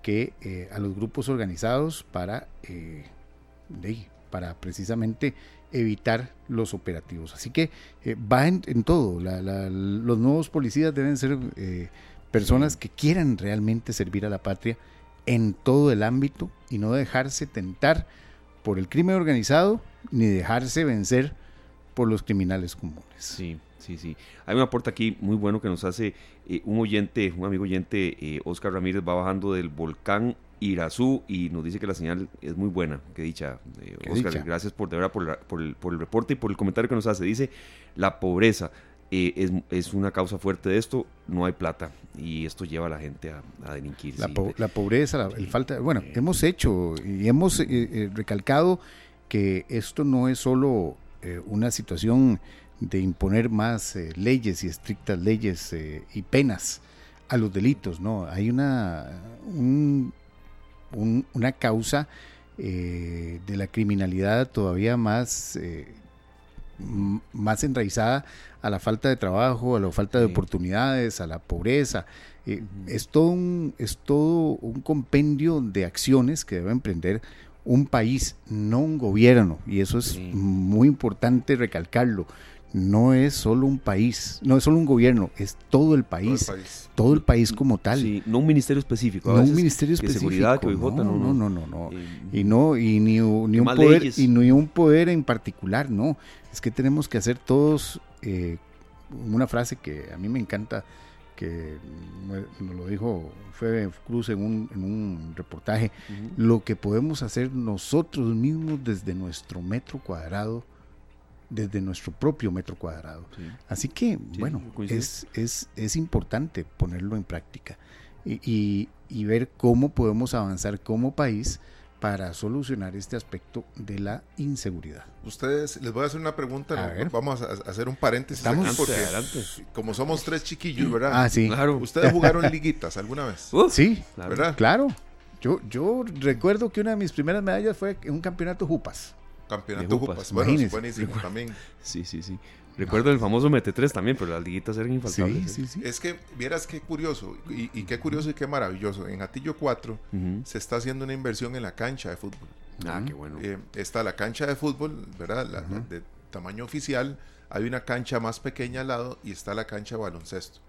S3: que eh, a los grupos organizados para, eh, para precisamente evitar los operativos. Así que eh, va en, todo. los nuevos policías deben ser personas que quieran realmente servir a la patria en todo el ámbito y no dejarse tentar por el crimen organizado ni dejarse vencer por los criminales comunes.
S2: Sí, sí, sí. Hay un aporte aquí muy bueno que nos hace eh, un oyente, un amigo oyente, eh, Oscar Ramírez, va bajando del volcán Irazú y nos dice que la señal es muy buena. Qué dicha, eh, Oscar. Gracias por, de verdad, por, el, por, el, reporte y por el comentario que nos hace. Dice, la pobreza es, es, una causa fuerte de esto, no hay plata y esto lleva a la gente a, delinquir.
S3: La, la pobreza, la, el falta, bueno, hemos hecho y hemos recalcado que esto no es solo una situación de imponer más eh, leyes y estrictas leyes eh, y penas a los delitos, ¿no? Hay una, una causa eh, de la criminalidad todavía más, más enraizada a la falta de trabajo, a la falta de oportunidades, a la pobreza. es, todo un, es todo un compendio de acciones que debe emprender un país, no un gobierno, y eso es muy importante recalcarlo no es solo un país, no es solo un gobierno, es todo el país, todo el país, como tal. Sí,
S2: no un ministerio específico.
S3: No un ministerio específico. seguridad, no, no, no, no, no, y no, y ni, un poder, y ni un poder en particular, no. Es que tenemos que hacer todos eh, una frase que a mí me encanta, que nos lo dijo Febe Cruz en un, en un reportaje, lo que podemos hacer nosotros mismos desde nuestro metro cuadrado, desde nuestro propio metro cuadrado. Así que, bueno, es, es, es, importante ponerlo en práctica y, y ver cómo podemos avanzar como país para solucionar este aspecto de la inseguridad.
S4: Ustedes, les voy a hacer una pregunta, vamos a hacer un paréntesis aquí porque como somos tres chiquillos, ¿verdad?
S3: Ah, sí.
S4: Claro. ¿Ustedes <laughs> jugaron liguitas alguna vez?
S3: sí, ¿verdad? Claro. Yo, yo recuerdo que una de mis primeras medallas fue en un campeonato Jupas.
S4: Campeonato Jupas, bueno, buenísimo también. <laughs>
S2: Sí, sí, sí. Recuerdo el famoso MT3 también, pero las liguitas eran infaltables.
S4: Sí, sí, Es que vieras qué curioso, y, qué curioso y qué maravilloso. En Atillo 4 se está haciendo una inversión en la cancha de fútbol.
S2: Ah, qué bueno.
S4: Eh, está la cancha de fútbol, ¿verdad? de tamaño oficial. Hay una cancha más pequeña al lado y está la cancha de baloncesto.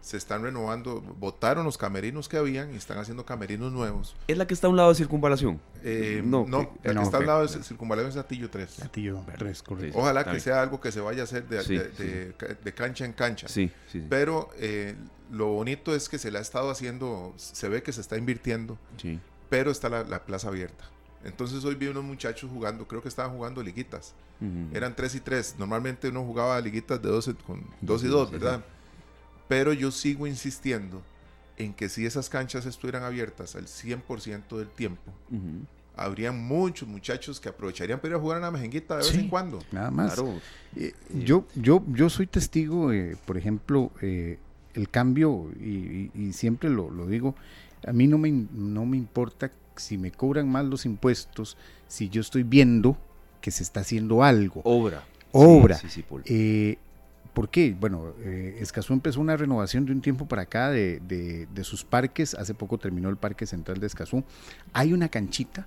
S4: Se están renovando, votaron los camerinos que habían y están haciendo camerinos nuevos.
S2: ¿Es la que está a un lado de circunvalación?
S4: Eh, no, no, la que, está a un lado de circunvalación es Atillo 3.
S3: Atillo 3, correcto.
S4: Ojalá que sea algo que se vaya a hacer de, cancha en cancha.
S2: Sí,
S4: Pero eh, lo bonito es que se le ha estado haciendo, se ve que se está invirtiendo, pero está la, plaza abierta. Entonces hoy vi unos muchachos jugando, creo que estaban jugando liguitas. Eran 3 y 3. Normalmente uno jugaba liguitas de 12 con 2 y 2, ¿verdad? Pero yo sigo insistiendo en que si esas canchas estuvieran abiertas al 100% del tiempo, habrían muchos muchachos que aprovecharían para ir a jugar a una mejenguita de vez en cuando.
S3: Nada más. Eh, yo, yo, yo soy testigo, eh, por ejemplo, eh, el cambio, y, siempre lo, digo, a mí no me, no me importa si me cobran más los impuestos, si yo estoy viendo que se está haciendo algo.
S2: Obra.
S3: Obra. Sí, sí, ¿Por qué? Bueno, eh, Escazú empezó una renovación de un tiempo para acá de, sus parques. Hace poco terminó el Parque Central de Escazú. Hay una canchita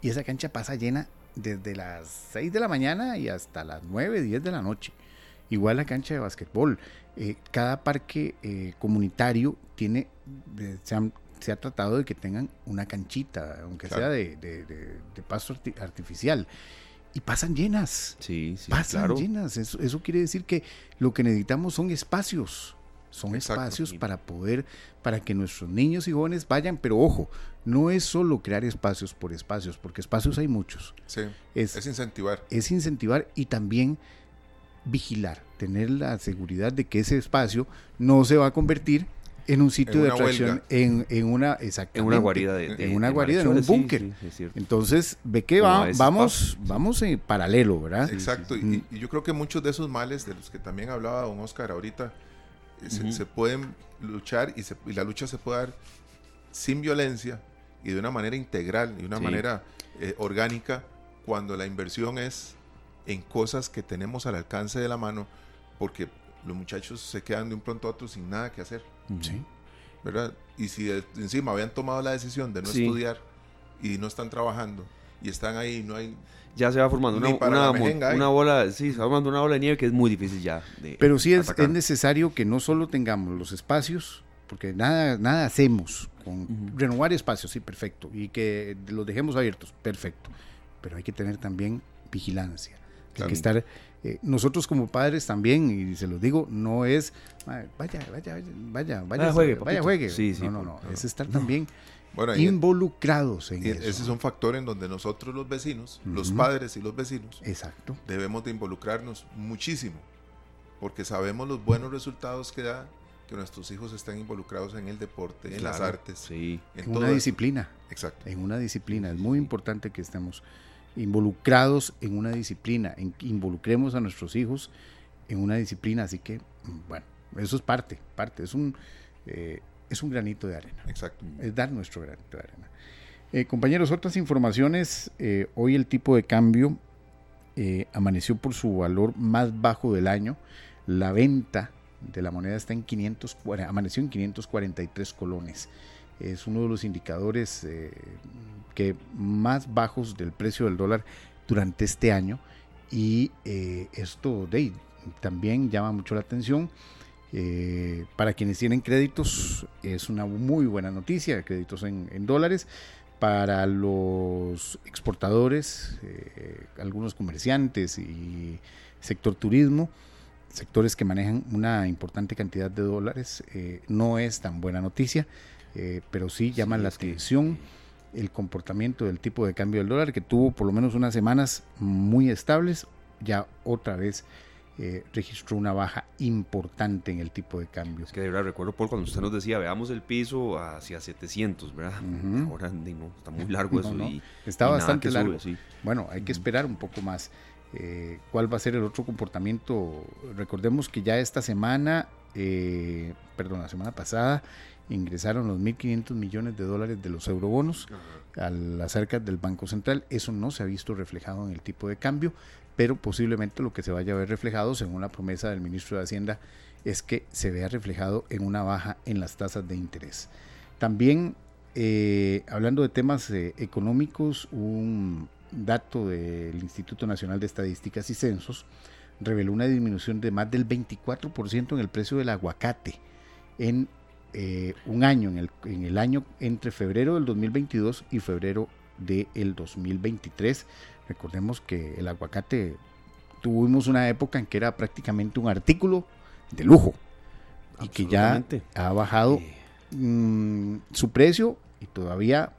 S3: y esa cancha pasa llena desde las 6 de la mañana y hasta las 9, 10 de la noche. Igual la cancha de básquetbol. Eh, cada parque eh, comunitario tiene, se, ha tratado de que tengan una canchita, aunque sea de, de pasto artificial y pasan llenas.
S2: Sí, sí.
S3: Pasan llenas. Eso, quiere decir que lo que necesitamos son espacios. Son espacios para poder, para que nuestros niños y jóvenes vayan, pero ojo, no es solo crear espacios por espacios, porque espacios hay muchos.
S4: Sí. Es, es incentivar.
S3: Es incentivar y también vigilar, tener la seguridad de que ese espacio no se va a convertir en un sitio de atracción, en, en, una, exactamente,
S2: en una guarida, de,
S3: en una guarida, en un búnker. Entonces, ve que va, vamos, vamos en paralelo, ¿verdad?
S4: Exacto, y, yo creo que muchos de esos males de los que también hablaba don Oscar ahorita, eh, se, pueden luchar y, se, y, la lucha se puede dar sin violencia y de una manera integral y de una manera eh, orgánica cuando la inversión es en cosas que tenemos al alcance de la mano, porque los muchachos se quedan de un pronto a otro sin nada que hacer.
S3: Sí.
S4: ¿Verdad? Y si encima habían tomado la decisión de no estudiar y no están trabajando y están ahí no hay
S2: ya se va formando una, una, bola, sí, se va formando una bola de nieve que es muy difícil ya.
S3: Pero sí es, es, necesario que no solo tengamos los espacios, porque nada, nada hacemos con renovar espacios, sí, perfecto, y que los dejemos abiertos, perfecto. Pero hay que tener también vigilancia. Hay que estar eh, nosotros como padres también, y se los digo, no es, vaya, vaya, vaya, vaya, vaya, juegue, vaya, juegue. no, no, no, es estar también <laughs> involucrados en eso.
S4: Ese es un factor en donde nosotros los vecinos, los padres y los vecinos,
S3: Exacto.
S4: debemos de involucrarnos muchísimo, porque sabemos los buenos resultados que da que nuestros hijos estén involucrados en el deporte, en las artes,
S3: en, una disciplina.
S4: Exacto.
S3: En una disciplina. Es muy importante que estemos involucrados en una disciplina, en, involucremos a nuestros hijos en una disciplina, así que, bueno, eso es parte, parte, es un, eh, es un granito de arena.
S4: Exacto.
S3: Es dar nuestro granito de arena. Eh, compañeros, otras informaciones, eh, hoy el tipo de cambio amaneció por su valor más bajo del año, la venta de la moneda está en 540, amaneció en 543 colones es uno de los indicadores eh, que más bajos del precio del dólar durante este año y eh, esto de, también llama mucho la atención. Eh, para quienes tienen créditos es una muy buena noticia, créditos en, dólares. Para los exportadores, algunos comerciantes y sector turismo, sectores que manejan una importante cantidad de dólares, no es tan buena noticia, pero sí llama la atención el comportamiento del tipo de cambio del dólar, que tuvo por lo menos unas semanas muy estables, ya otra vez eh, registró una baja importante en el tipo de cambio.
S2: Es que de verdad recuerdo, Paul, cuando usted nos decía, veamos el piso hacia 700, ¿verdad? Ahora no, está muy largo <laughs> eso. Y,
S3: está bastante largo. Bueno, hay que esperar un poco más. Eh, ¿Cuál va a ser el otro comportamiento? Recordemos que ya esta semana, eh, perdón, la semana pasada, ingresaron los 1.500 millones de dólares de los eurobonos a las arcas del Banco Central. Eso no se ha visto reflejado en el tipo de cambio, pero posiblemente lo que se vaya a ver reflejado, según la promesa del ministro de Hacienda, es que se vea reflejado en una baja en las tasas de interés. También, eh, hablando de temas eh, económicos, un dato del Instituto Nacional de Estadísticas y Censos reveló una disminución de más del 24% en el precio del aguacate en eh, un año, en el, en el año entre febrero del 2022 y febrero del 2023. Recordemos que el aguacate tuvimos una época en que era prácticamente un artículo de lujo y que ya ha bajado mm, su precio y todavía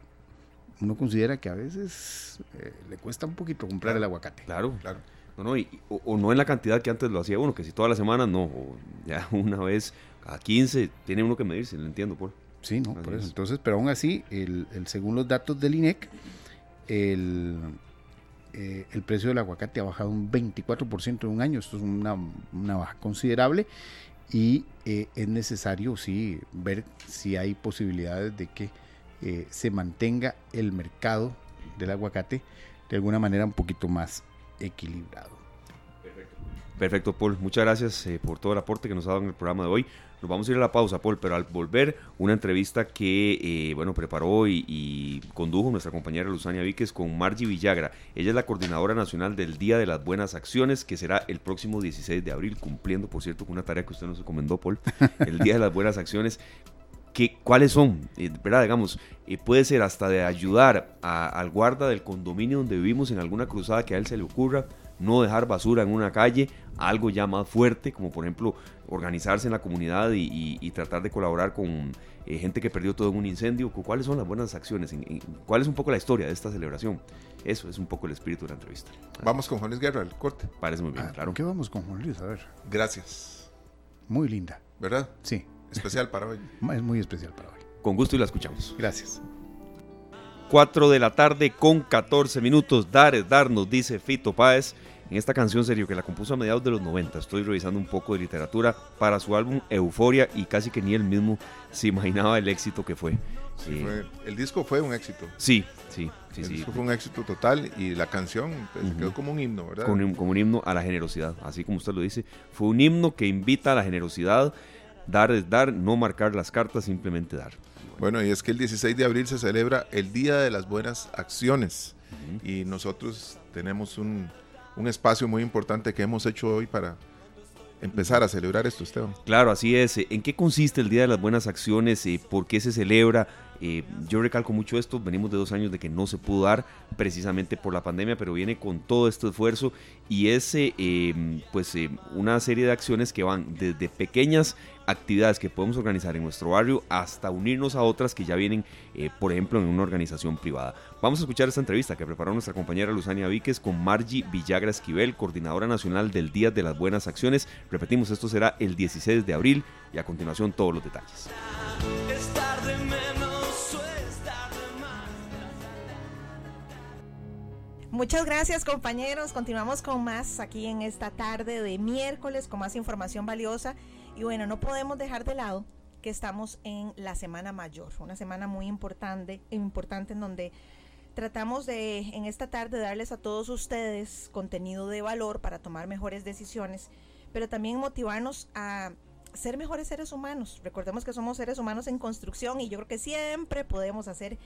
S3: uno considera que a veces eh, le cuesta un poquito comprar el aguacate.
S2: Claro, claro. No, no, o, no en la cantidad que antes lo hacía uno, que si toda la semana no, ya <laughs> una vez a 15 tiene uno que medirse, lo entiendo, Paul.
S3: Sí, no, por eso. Entonces, pero aún así, el, según los datos del INEC, el, eh, el precio del aguacate ha bajado un 24% en un año. Esto es una, baja considerable y eh, es necesario, sí, ver si hay posibilidades de que eh, se mantenga el mercado del aguacate de alguna manera un poquito más equilibrado.
S2: Perfecto, Perfecto Paul. Muchas gracias por todo el aporte que nos ha dado en el programa de hoy. Nos vamos a ir a la pausa, Paul, pero al volver, una entrevista que eh, bueno, preparó y, condujo nuestra compañera Luzania Víquez con Margie Villagra. Ella es la coordinadora nacional del Día de las Buenas Acciones, que será el próximo 16 de abril, cumpliendo, por cierto, con una tarea que usted nos recomendó, Paul, <laughs> el Día de las Buenas Acciones. ¿Qué, ¿Cuáles son? Eh, ¿Verdad? Digamos, eh, puede ser hasta de ayudar al guarda del condominio donde vivimos en alguna cruzada que a él se le ocurra, no dejar basura en una calle, algo ya más fuerte, como por ejemplo organizarse en la comunidad y, tratar de colaborar con eh, gente que perdió todo en un incendio. ¿Cuáles son las buenas acciones? ¿Cuál es un poco la historia de esta celebración? Eso es un poco el espíritu de la entrevista.
S4: Vamos con Juan Luis Guerra, el corte.
S2: Parece muy bien, ah, claro.
S3: ¿Qué vamos con Juan Luis? A ver.
S4: Gracias.
S3: Muy linda.
S4: ¿Verdad?
S3: Sí.
S4: Especial para hoy. <laughs>
S3: Es muy especial para hoy.
S2: Con gusto y la escuchamos.
S3: Gracias.
S2: 4 de la tarde con 14 minutos. Dar es dar, nos dice Fito Páez en esta canción serio que la compuso a mediados de los 90. Estoy revisando un poco de literatura para su álbum Euforia y casi que ni él mismo se imaginaba el éxito que fue.
S4: el disco fue un éxito.
S2: Sí, sí, sí.
S4: El disco fue un éxito total y la canción pues, quedó como un himno, ¿verdad? Como
S2: un, himno a la generosidad, así como usted lo dice. Fue un himno que invita a la generosidad. Dar es dar, no marcar las cartas, simplemente dar.
S4: Bueno, y es que el 16 de abril se celebra el Día de las Buenas Acciones. Y nosotros tenemos un, un espacio muy importante que hemos hecho hoy para empezar a celebrar esto, Esteban.
S2: Claro, así es. ¿En qué consiste el Día de las Buenas Acciones? Eh, ¿Por qué se celebra? Eh, yo recalco mucho esto, venimos de dos años de que no se pudo dar precisamente por la pandemia, pero viene con todo este esfuerzo y es eh, pues una serie de acciones que van desde pequeñas actividades que podemos organizar en nuestro barrio hasta unirnos a otras que ya vienen, eh, por ejemplo, en una organización privada. Vamos a escuchar esta entrevista que preparó nuestra compañera Luzania Víquez con Margie Villagra Esquivel, coordinadora nacional del Día de las Buenas Acciones. Repetimos, esto será el 16 de abril y a continuación todos los detalles.
S6: Muchas gracias compañeros. Continuamos con más aquí en esta tarde de miércoles con más información valiosa y bueno, no podemos dejar de lado que estamos en la Semana Mayor, una semana muy importante, importante en donde tratamos de en esta tarde darles a todos ustedes contenido de valor para tomar mejores decisiones, pero también motivarnos a ser mejores seres humanos. Recordemos que somos seres humanos en construcción y yo creo que siempre podemos hacer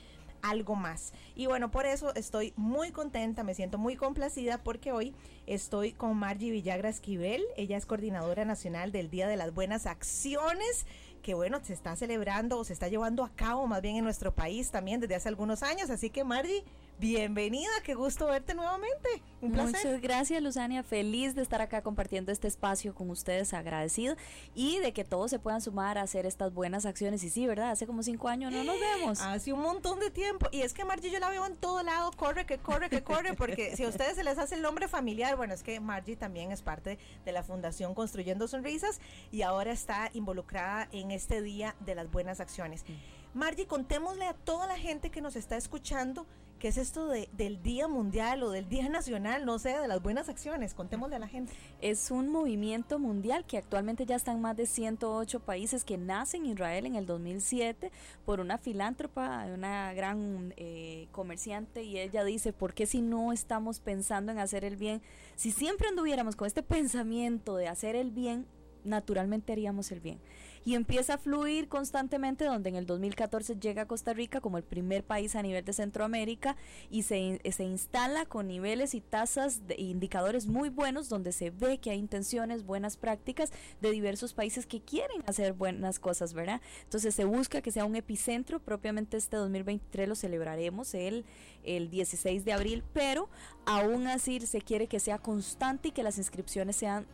S6: algo más. Y bueno, por eso estoy muy contenta, me siento muy complacida porque hoy estoy con Margie Villagra Esquivel. Ella es coordinadora nacional del Día de las Buenas Acciones que bueno, se está celebrando o se está llevando a cabo más bien en nuestro país también desde hace algunos años. Así que Margie, Bienvenida, qué gusto verte nuevamente. Un placer.
S7: Muchas gracias, Luzania. Feliz de estar acá compartiendo este espacio con ustedes, agradecido y de que todos se puedan sumar a hacer estas buenas acciones. Y sí, ¿verdad? Hace como cinco años no nos vemos.
S6: Hace un montón de tiempo. Y es que Margie yo la veo en todo lado, corre, que corre, que corre, porque si a ustedes se les hace el nombre familiar, bueno, es que Margie también es parte de la Fundación Construyendo Sonrisas y ahora está involucrada en este Día de las Buenas Acciones. Margie, contémosle a toda la gente que nos está escuchando qué es esto de, del Día Mundial o del Día Nacional, no sé, de las buenas acciones. Contémosle a la gente.
S7: Es un movimiento mundial que actualmente ya está en más de 108 países que nace en Israel en el 2007 por una filántropa, una gran eh, comerciante y ella dice, ¿por qué si no estamos pensando en hacer el bien? Si siempre anduviéramos con este pensamiento de hacer el bien, naturalmente haríamos el bien. Y empieza a fluir constantemente, donde en el 2014 llega a Costa Rica como el primer país a nivel de Centroamérica y se, se instala con niveles y tasas de indicadores muy buenos, donde se ve que hay intenciones, buenas prácticas de diversos países que quieren hacer buenas cosas, ¿verdad? Entonces se busca que sea un epicentro, propiamente este 2023 lo celebraremos el, el 16 de abril, pero aún así se quiere que sea constante y que las inscripciones sean...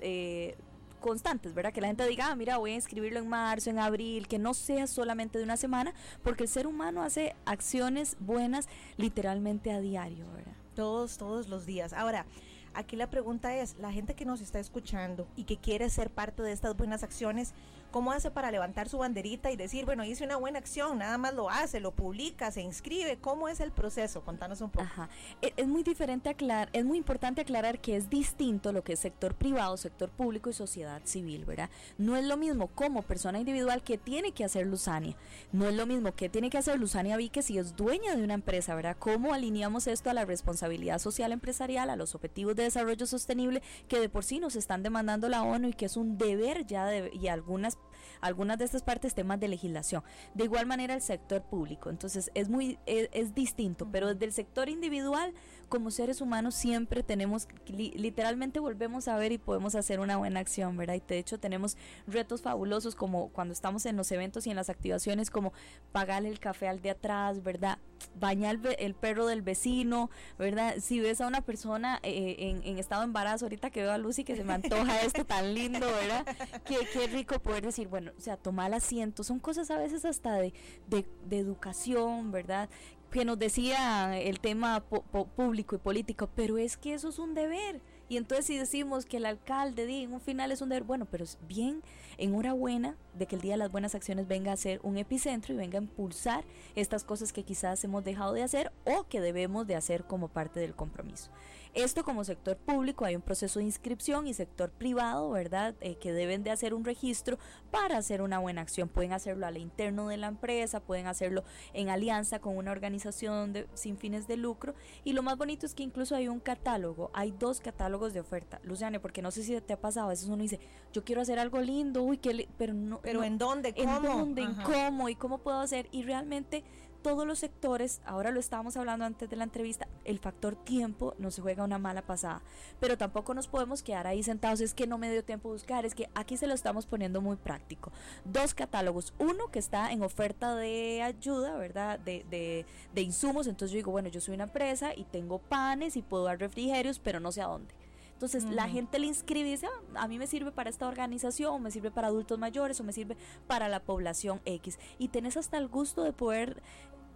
S7: Eh, constantes, ¿verdad? Que la gente diga, ah, mira, voy a inscribirlo en marzo, en abril, que no sea solamente de una semana, porque el ser humano hace acciones buenas literalmente a diario, ¿verdad?
S6: Todos, todos los días. Ahora, aquí la pregunta es, la gente que nos está escuchando y que quiere ser parte de estas buenas acciones, ¿Cómo hace para levantar su banderita y decir, bueno, hice una buena acción, nada más lo hace, lo publica, se inscribe? ¿Cómo es el proceso? Contanos un poco.
S7: Ajá. E, es, muy diferente aclarar, es muy importante aclarar que es distinto lo que es sector privado, sector público y sociedad civil, ¿verdad? No es lo mismo como persona individual que tiene que hacer Luzania. No es lo mismo que tiene que hacer Luzania Vique si es dueña de una empresa, ¿verdad? ¿Cómo alineamos esto a la responsabilidad social empresarial, a los objetivos de desarrollo sostenible que de por sí nos están demandando la ONU y que es un deber ya de, y algunas algunas de estas partes temas de legislación. De igual manera el sector público. Entonces es muy es, distinto, pero desde el sector individual como seres humanos siempre tenemos literalmente volvemos a ver y podemos hacer una buena acción, ¿verdad? Y de hecho tenemos retos fabulosos como cuando estamos en los eventos y en las activaciones como pagarle el café al de atrás, ¿verdad? bañar el, perro del vecino, ¿verdad? Si ves a una persona eh, en, en, estado de embarazo, ahorita que veo a Lucy que se me antoja esto tan lindo, ¿verdad? Qué, qué rico poder decir, bueno, o sea, tomar asiento, son cosas a veces hasta de, de, de educación, ¿verdad? Que nos decía el tema público y político, pero es que eso es un deber. Y entonces si decimos que el alcalde di, en un final es un deber, bueno, pero bien, enhorabuena de que el Día de las Buenas Acciones venga a ser un epicentro y venga a impulsar estas cosas que quizás hemos dejado de hacer o que debemos de hacer como parte del compromiso. Esto como sector público hay un proceso de inscripción y sector privado, ¿verdad? Eh, que deben de hacer un registro para hacer una buena acción. Pueden hacerlo al interno de la empresa, pueden hacerlo en alianza con una organización de, sin fines de lucro. Y lo más bonito es que incluso hay un catálogo, hay dos catálogos de oferta. Luciane, porque no sé si te ha pasado, a veces uno dice, yo quiero hacer algo lindo, uy, que pero no.
S6: Pero ¿en dónde? ¿Cómo?
S7: ¿En dónde? ¿En cómo? ¿Y cómo puedo hacer? Y realmente todos los sectores, ahora lo estábamos hablando antes de la entrevista, el factor tiempo no se juega una mala pasada, pero tampoco nos podemos quedar ahí sentados, es que no me dio tiempo a buscar, es que aquí se lo estamos poniendo muy práctico. Dos catálogos, uno que está en oferta de ayuda, ¿verdad? De, de, de insumos, entonces yo digo, bueno, yo soy una empresa y tengo panes y puedo dar refrigerios, pero no sé a dónde. Entonces la gente le inscribe y dice, ah, a mí me sirve para esta organización, me sirve para adultos mayores o me sirve para la población X. Y tenés hasta el gusto de poder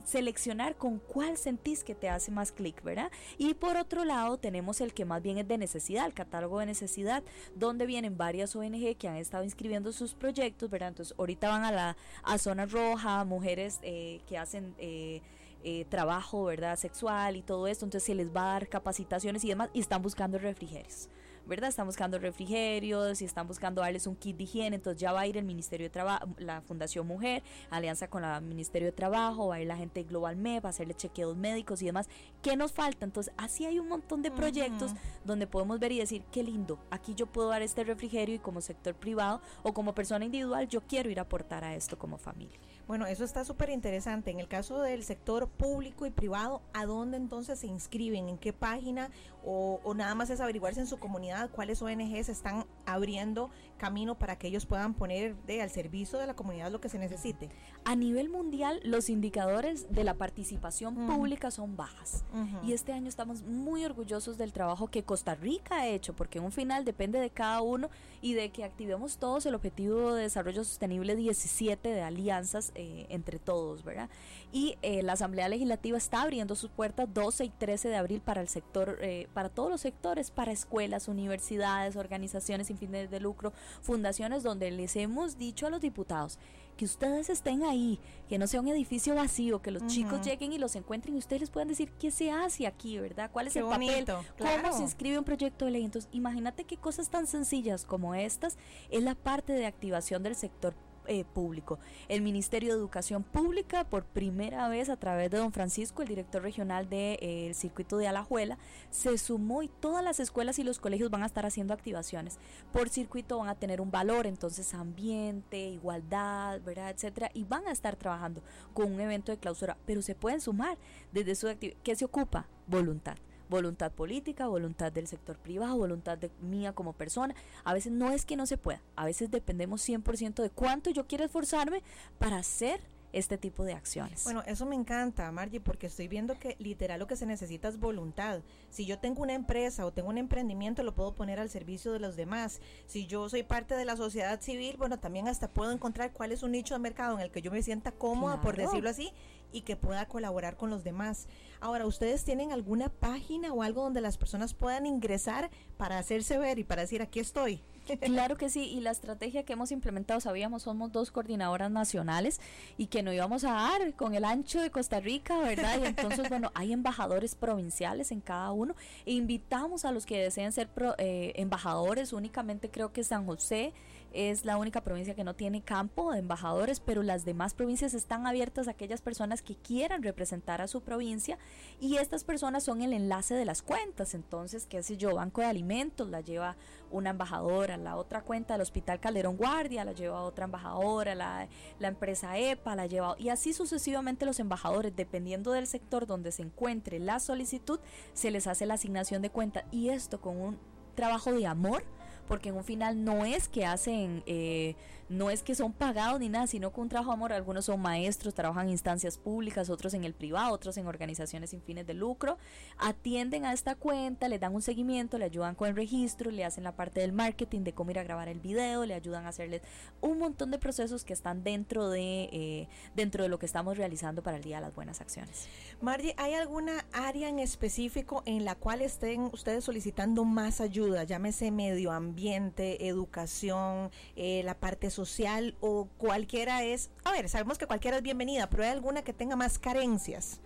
S7: seleccionar con cuál sentís que te hace más clic, ¿verdad? Y por otro lado tenemos el que más bien es de necesidad, el catálogo de necesidad, donde vienen varias ONG que han estado inscribiendo sus proyectos, ¿verdad? Entonces ahorita van a la a zona roja, mujeres eh, que hacen... Eh, eh, trabajo, ¿verdad? Sexual y todo esto, entonces se les va a dar capacitaciones y demás y están buscando refrigerios. ¿verdad? Están buscando refrigerios y están buscando darles un kit de higiene, entonces ya va a ir el Ministerio de Trabajo, la Fundación Mujer, alianza con el Ministerio de Trabajo, va a ir la gente de Global MEP a hacerle chequeos médicos y demás. ¿Qué nos falta? Entonces, así hay un montón de proyectos donde podemos ver y decir, qué lindo, aquí yo puedo dar este refrigerio y como sector privado o como persona individual yo quiero ir a aportar a esto como familia.
S6: Bueno, eso está súper interesante. En el caso del sector público y privado, ¿a dónde entonces se inscriben? ¿En qué página? O, nada más es averiguarse en su comunidad cuáles ONGs están abriendo camino para que ellos puedan poner de, al servicio de la comunidad lo que se necesite.
S7: A nivel mundial, los indicadores de la participación pública son bajas. Y este año estamos muy orgullosos del trabajo que Costa Rica ha hecho, porque en un final depende de cada uno y de que activemos todos el objetivo de desarrollo sostenible 17 de alianzas eh, entre todos, ¿verdad? Y eh, la Asamblea Legislativa está abriendo sus puertas 12 y 13 de abril para el sector, eh, para todos los sectores, para escuelas, universidades, organizaciones sin fines de lucro, fundaciones donde les hemos dicho a los diputados que ustedes estén ahí, que no sea un edificio vacío, que los chicos lleguen y los encuentren y ustedes les puedan decir qué se hace aquí, ¿verdad? ¿Cuál es el papel? ¿Cómo se inscribe un proyecto de ley? Entonces, imagínate qué cosas tan sencillas como estas es la parte de activación del sector eh, público. El Ministerio de Educación Pública, por primera vez a través de don Francisco, el director regional del de, eh, circuito de Alajuela, se sumó y todas las escuelas y los colegios van a estar haciendo activaciones. Por circuito van a tener un valor, entonces ambiente, igualdad, ¿verdad? etcétera, y van a estar trabajando con un evento de clausura, pero se pueden sumar desde su actividad. ¿Qué se ocupa? Voluntad voluntad política, voluntad del sector privado, voluntad de mía como persona. A veces no es que no se pueda, a veces dependemos 100% de cuánto yo quiero esforzarme para hacer este tipo de acciones.
S6: Bueno, eso me encanta, Margie, porque estoy viendo que literal lo que se necesita es voluntad. Si yo tengo una empresa o tengo un emprendimiento, lo puedo poner al servicio de los demás. Si yo soy parte de la sociedad civil, bueno, también hasta puedo encontrar cuál es un nicho de mercado en el que yo me sienta cómoda, por decirlo así, y que pueda colaborar con los demás. Ahora, ¿ustedes tienen alguna página o algo donde las personas puedan ingresar para hacerse ver y para decir aquí estoy?
S7: Claro que sí, y la estrategia que hemos implementado, sabíamos, somos dos coordinadoras nacionales y que no íbamos a dar con el ancho de Costa Rica, ¿verdad? Y entonces, bueno, hay embajadores provinciales en cada uno. E invitamos a los que deseen ser eh, embajadores, únicamente creo que San José es la única provincia que no tiene campo de embajadores, pero las demás provincias están abiertas a aquellas personas que quieran representar a su provincia y estas personas son el enlace de las cuentas. Entonces, qué sé yo, Banco de Alimentos la lleva una embajadora, la otra cuenta del Hospital Calderón Guardia la lleva otra embajadora, la, la empresa EPA la lleva y así sucesivamente los embajadores, dependiendo del sector donde se encuentre la solicitud, se les hace la asignación de cuenta y esto con un trabajo de amor porque en un final no es que hacen, eh, no es que son pagados ni nada, sino con un trabajo amor. Algunos son maestros, trabajan en instancias públicas, otros en el privado, otros en organizaciones sin fines de lucro. Atienden a esta cuenta, le dan un seguimiento, le ayudan con el registro, le hacen la parte del marketing de cómo ir a grabar el video, le ayudan a hacerles un montón de procesos que están dentro de, eh, dentro de lo que estamos realizando para el Día de las Buenas Acciones.
S6: Margie, ¿hay alguna área en específico en la cual estén ustedes solicitando más ayuda? Llámese medio ambiente, educación, eh, la parte social o cualquiera es, a ver, sabemos que cualquiera es bienvenida, pero hay alguna que tenga más carencias.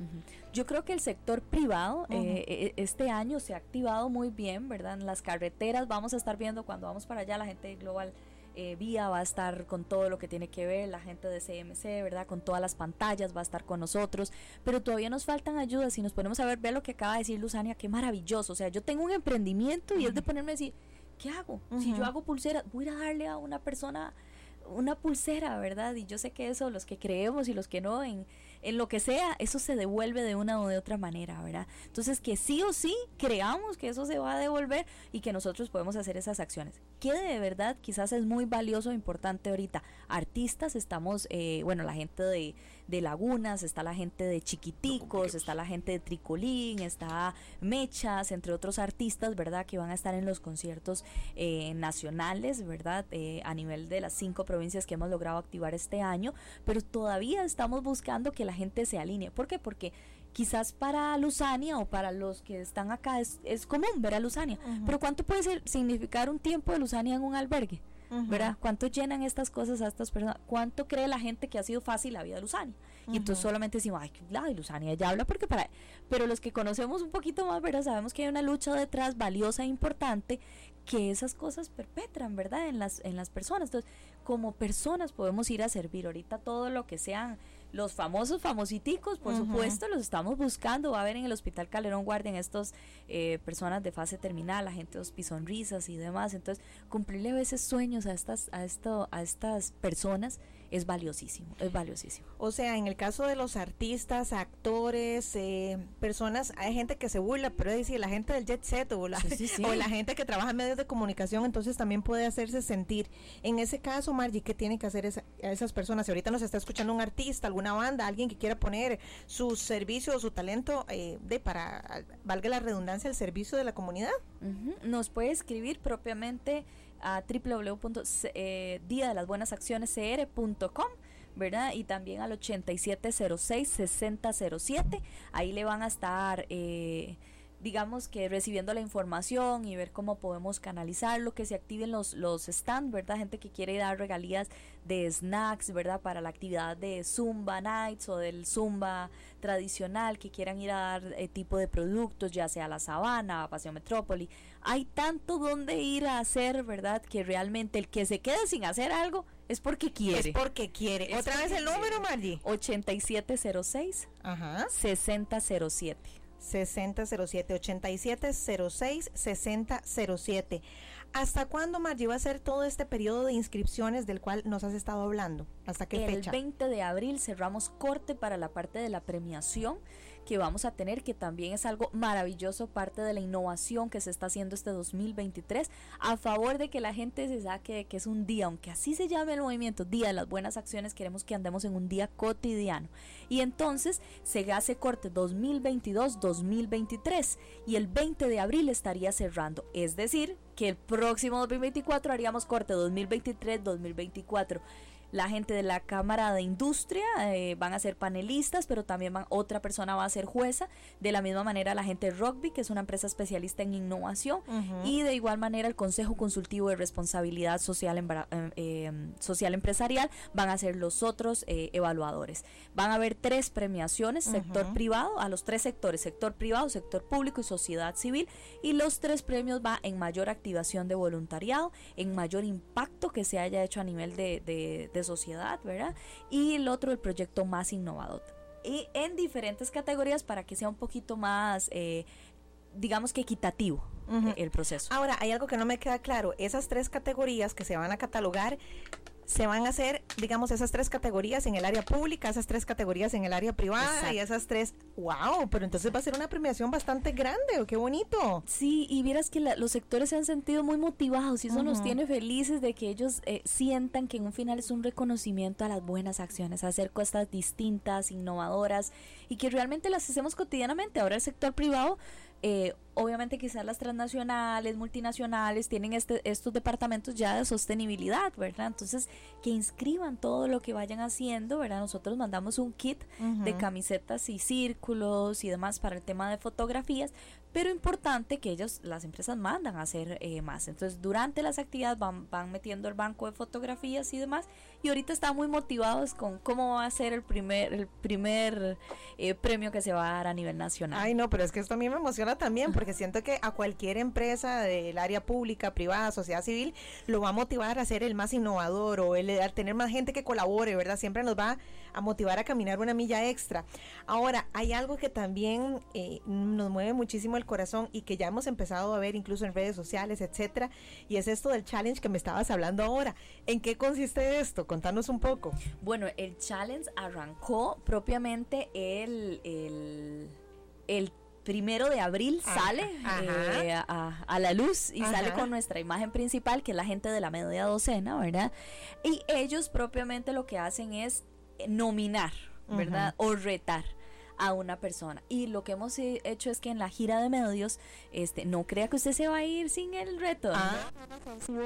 S7: Yo creo que el sector privado eh, eh, este año se ha activado muy bien, ¿verdad? En las carreteras vamos a estar viendo cuando vamos para allá la gente de Global. Vía va a estar con todo lo que tiene que ver, la gente de CMC, ¿verdad? Con todas las pantallas va a estar con nosotros, pero todavía nos faltan ayudas. Si nos ponemos a ver, ve lo que acaba de decir Luzania, qué maravilloso. O sea, yo tengo un emprendimiento y es de ponerme a decir, ¿qué hago? Si yo hago pulseras, voy a darle a una persona una pulsera, ¿verdad? Y yo sé que eso, los que creemos y los que no, en, en lo que sea, eso se devuelve de una o de otra manera, ¿verdad? Entonces, que sí o sí creamos que eso se va a devolver y que nosotros podemos hacer esas acciones. Que de verdad quizás es muy valioso e importante ahorita. Artistas, estamos, eh, bueno, la gente de, de Lagunas, está la gente de Chiquiticos, está la gente de Tricolín, está Mechas, entre otros artistas, ¿verdad? Que van a estar en los conciertos eh, nacionales, ¿verdad? Eh, a nivel de las cinco provincias que hemos logrado activar este año, pero todavía estamos buscando que la gente se alinee. ¿Por qué? Porque quizás para Luzania o para los que están acá es, es común ver a Luzania, pero ¿cuánto puede ser, significar un tiempo de Luzania en un albergue? ¿Verdad? ¿Cuánto llenan estas cosas a estas personas? ¿Cuánto cree la gente que ha sido fácil la vida de Luzania? Y entonces solamente decimos, ay, la de Luzania ya habla porque para... Pero los que conocemos un poquito más, ¿verdad? Sabemos que hay una lucha detrás valiosa e importante que esas cosas perpetran, ¿verdad? En las, en las personas. Entonces, como personas podemos ir a servir ahorita todo lo que sean los famosos famositicos, por supuesto, los estamos buscando. Va a haber en el Hospital Calderón Guardia en estos eh, personas de fase terminal, la gente de sonrisas y demás. Entonces, cumplirle a veces sueños a estas, a esto, a estas personas es valiosísimo, es valiosísimo.
S6: O sea, en el caso de los artistas, actores, eh, personas, hay gente que se burla, pero es decir, la gente del jet set o la, <laughs> o la gente que trabaja en medios de comunicación, entonces también puede hacerse sentir. En ese caso, Margie, ¿qué tiene que hacer a esas personas? Si ahorita nos está escuchando un artista, alguna banda, alguien que quiera poner su servicio o su talento eh, de para, valga la redundancia, el servicio de la comunidad.
S7: Nos puede escribir propiamente a www.dia de las buenas acciones cr.com ¿verdad? Y también al 8706-6007. Ahí le van a estar eh, digamos que recibiendo la información y ver cómo podemos canalizarlo, que se activen los, los stands, ¿verdad? Gente que quiere dar regalías de snacks, ¿verdad? Para la actividad de Zumba Nights o del Zumba tradicional, que quieran ir a dar eh, tipo de productos, ya sea a la Sabana, a Paseo Metrópoli. Hay tanto donde ir a hacer, ¿verdad? Que realmente el que se quede sin hacer algo es porque quiere.
S6: Es porque quiere. Otra vez el número, Margie.
S7: 8706 Ajá. 6007.
S6: 6007 8706 6007. ¿Hasta cuándo, Margie, va a ser todo este periodo de inscripciones del cual nos has estado hablando? ¿Hasta qué fecha?
S7: El 20 de abril cerramos corte para la parte de la premiación que vamos a tener, que también es algo maravilloso, parte de la innovación que se está haciendo este 2023, a favor de que la gente se saque que es un día, aunque así se llame el movimiento, Día de las Buenas Acciones, queremos que andemos en un día cotidiano. Y entonces se hace corte 2022-2023 y el 20 de abril estaría cerrando, es decir, que el próximo 2024 haríamos corte 2023-2024 la gente de la Cámara de Industria eh, van a ser panelistas, pero también van, otra persona va a ser jueza. De la misma manera la gente de Rugby, que es una empresa especialista en innovación, y de igual manera el Consejo Consultivo de Responsabilidad Social, em, em, social Empresarial van a ser los otros eh, evaluadores. Van a haber tres premiaciones, sector privado, a los tres sectores, sector privado, sector público y sociedad civil, y los tres premios va en mayor activación de voluntariado, en mayor impacto que se haya hecho a nivel de sociedad, ¿verdad? Y el otro, el proyecto más innovador. Y en diferentes categorías para que sea un poquito más, eh, digamos que equitativo el proceso.
S6: Ahora, hay algo que no me queda claro. Esas tres categorías que se van a catalogar se van a hacer, digamos, esas tres categorías en el área pública, esas tres categorías en el área privada y esas tres, wow, pero entonces va a ser una premiación bastante grande, qué bonito.
S7: Sí, y vieras que los sectores se han sentido muy motivados y eso nos tiene felices de que ellos eh, sientan que en un final es un reconocimiento a las buenas acciones, a hacer cosas distintas, innovadoras y que realmente las hacemos cotidianamente. Ahora el sector privado eh, obviamente quizás las transnacionales, multinacionales tienen este, estos departamentos ya de sostenibilidad, ¿verdad? Entonces, que inscriban todo lo que vayan haciendo, ¿verdad? Nosotros mandamos un kit de camisetas y círculos y demás para el tema de fotografías, pero importante que ellos, las empresas mandan a hacer eh, más. Entonces, durante las actividades van, van metiendo el banco de fotografías y demás, y ahorita están muy motivados con cómo va a ser el primer, el primer eh, premio que se va a dar a nivel nacional.
S6: Ay, no, pero es que esto a mí me emociona también, porque siento que a cualquier empresa del área pública, privada, sociedad civil, lo va a motivar a ser el más innovador o el, a tener más gente que colabore, ¿verdad? Siempre nos va a motivar a caminar una milla extra. Ahora, hay algo que también eh, nos mueve muchísimo el corazón y que ya hemos empezado a ver incluso en redes sociales, etcétera, y es esto del challenge que me estabas hablando ahora. ¿En qué consiste esto? Contanos un poco.
S7: Bueno, el challenge arrancó propiamente el, el, el primero de abril sale eh, a, la luz y sale con nuestra imagen principal, que es la gente de la media docena, ¿verdad? Y ellos propiamente lo que hacen es nominar, ¿verdad? O retar a una persona. Y lo que hemos hecho es que en la gira de medios, este, no crea que usted se va a ir sin el reto. Ah.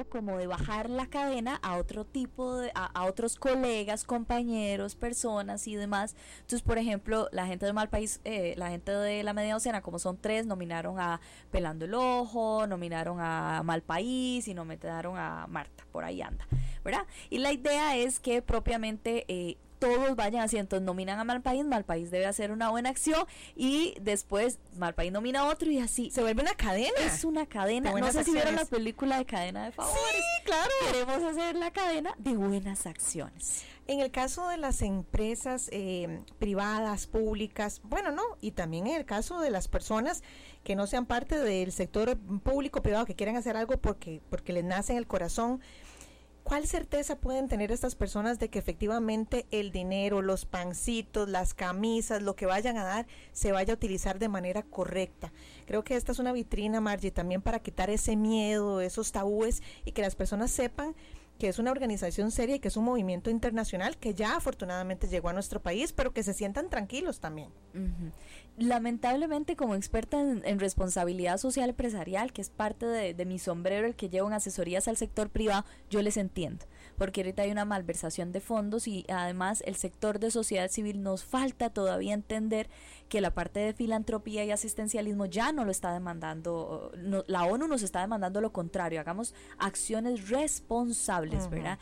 S7: como de bajar la cadena a otro tipo de, a, otros colegas, compañeros, personas y demás. Entonces, por ejemplo, la gente de Mal País, eh, la gente de la media docena, como son tres, nominaron a Pelando el Ojo, nominaron a Mal País y nominaron a Marta, por ahí anda, ¿verdad? Y la idea es que propiamente eh, todos vayan así, entonces nominan a Malpaís, Malpaís debe hacer una buena acción y después Malpaís nomina a otro y así.
S6: Se vuelve una cadena.
S7: Es una cadena. No sé si vieron la película de cadena de favores.
S6: Sí, claro.
S7: Queremos hacer la cadena de buenas acciones.
S6: En el caso de las empresas eh, privadas, públicas, bueno, no, y también en el caso de las personas que no sean parte del sector público privado, que quieran hacer algo porque, porque les nace en el corazón, ¿Cuál certeza pueden tener estas personas de que efectivamente el dinero, los pancitos, las camisas, lo que vayan a dar, se vaya a utilizar de manera correcta? Creo que esta es una vitrina, Margie, también para quitar ese miedo, esos tabúes y que las personas sepan que es una organización seria y que es un movimiento internacional que ya afortunadamente llegó a nuestro país, pero que se sientan tranquilos también.
S7: Lamentablemente, como experta en, responsabilidad social empresarial, que es parte de, de mi sombrero, el que lleva en asesorías al sector privado, yo les entiendo porque ahorita hay una malversación de fondos y además el sector de sociedad civil nos falta todavía entender que la parte de filantropía y asistencialismo ya no lo está demandando, la ONU nos está demandando lo contrario, hagamos acciones responsables, ¿verdad?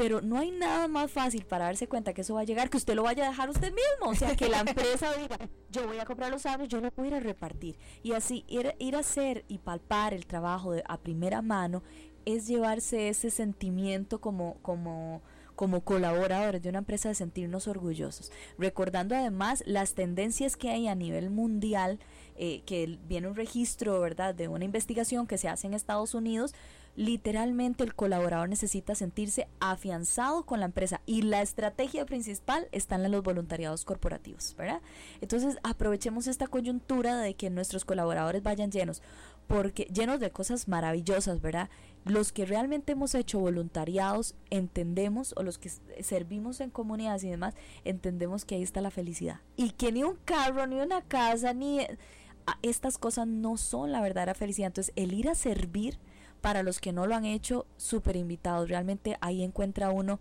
S7: pero no hay nada más fácil para darse cuenta que eso va a llegar que usted lo vaya a dejar usted mismo. O sea, que la empresa <laughs> diga, yo voy a comprar los árboles, yo lo voy a ir a repartir. Y así ir, ir a hacer y palpar el trabajo de, a primera mano es llevarse ese sentimiento como, como, como colaboradores de una empresa de sentirnos orgullosos. Recordando además las tendencias que hay a nivel mundial, eh, que viene un registro, ¿verdad?, de una investigación que se hace en Estados Unidos, literalmente el colaborador necesita sentirse afianzado con la empresa y la estrategia principal está en los voluntariados corporativos, ¿verdad? Entonces aprovechemos esta coyuntura de que nuestros colaboradores vayan llenos porque llenos de cosas maravillosas, ¿verdad? Los que realmente hemos hecho voluntariados entendemos, o los que servimos en comunidades y demás, entendemos que ahí está la felicidad. Y que ni un carro, ni una casa, ni estas cosas no son la verdadera felicidad. Entonces, el ir a servir, para los que no lo han hecho, súper invitados. Realmente ahí encuentra uno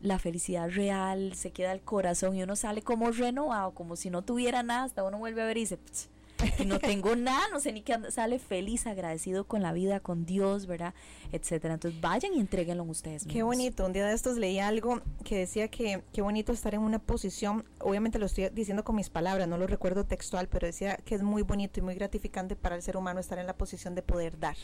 S7: la felicidad real, se queda el corazón y uno sale como renovado, como si no tuviera nada, hasta uno vuelve a ver y dice, y no tengo nada, no sé ni qué, sale feliz, agradecido con la vida, con Dios, ¿verdad? Etcétera. Entonces vayan y entreguenlo ustedes
S6: Qué bonito. Un día de estos leí algo que decía que qué bonito estar en una posición, obviamente lo estoy diciendo con mis palabras, no lo recuerdo textual, pero decía que es muy bonito y muy gratificante para el ser humano estar en la posición de poder dar.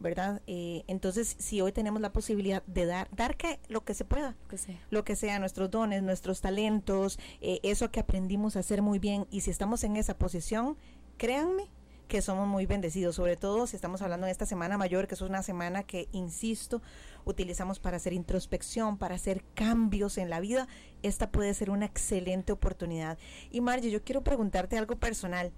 S6: ¿verdad? Eh, entonces, si hoy tenemos la posibilidad de dar, dar que lo que se pueda,
S7: que sea.
S6: lo que sea, nuestros dones, nuestros talentos, eh, eso que aprendimos a hacer muy bien, y si estamos en esa posición, créanme que somos muy bendecidos, sobre todo si estamos hablando de esta semana mayor, que es una semana que, insisto, utilizamos para hacer introspección, para hacer cambios en la vida, esta puede ser una excelente oportunidad. Y Margie, yo quiero preguntarte algo personal.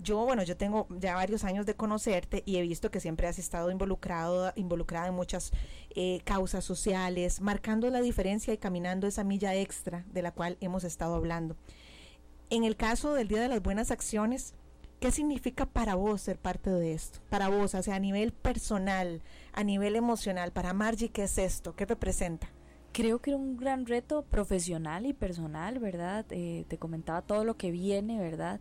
S6: Yo, bueno, yo tengo ya varios años de conocerte y he visto que siempre has estado involucrado, involucrada en muchas eh, causas sociales, marcando la diferencia y caminando esa milla extra de la cual hemos estado hablando. En el caso del Día de las Buenas Acciones, ¿Qué significa para vos ser parte de esto? Para vos, o sea, a nivel personal, a nivel emocional, para Margie, ¿qué es esto? ¿Qué representa?
S7: Creo que era un gran reto profesional y personal, ¿verdad? Eh, te comentaba todo lo que viene, ¿verdad?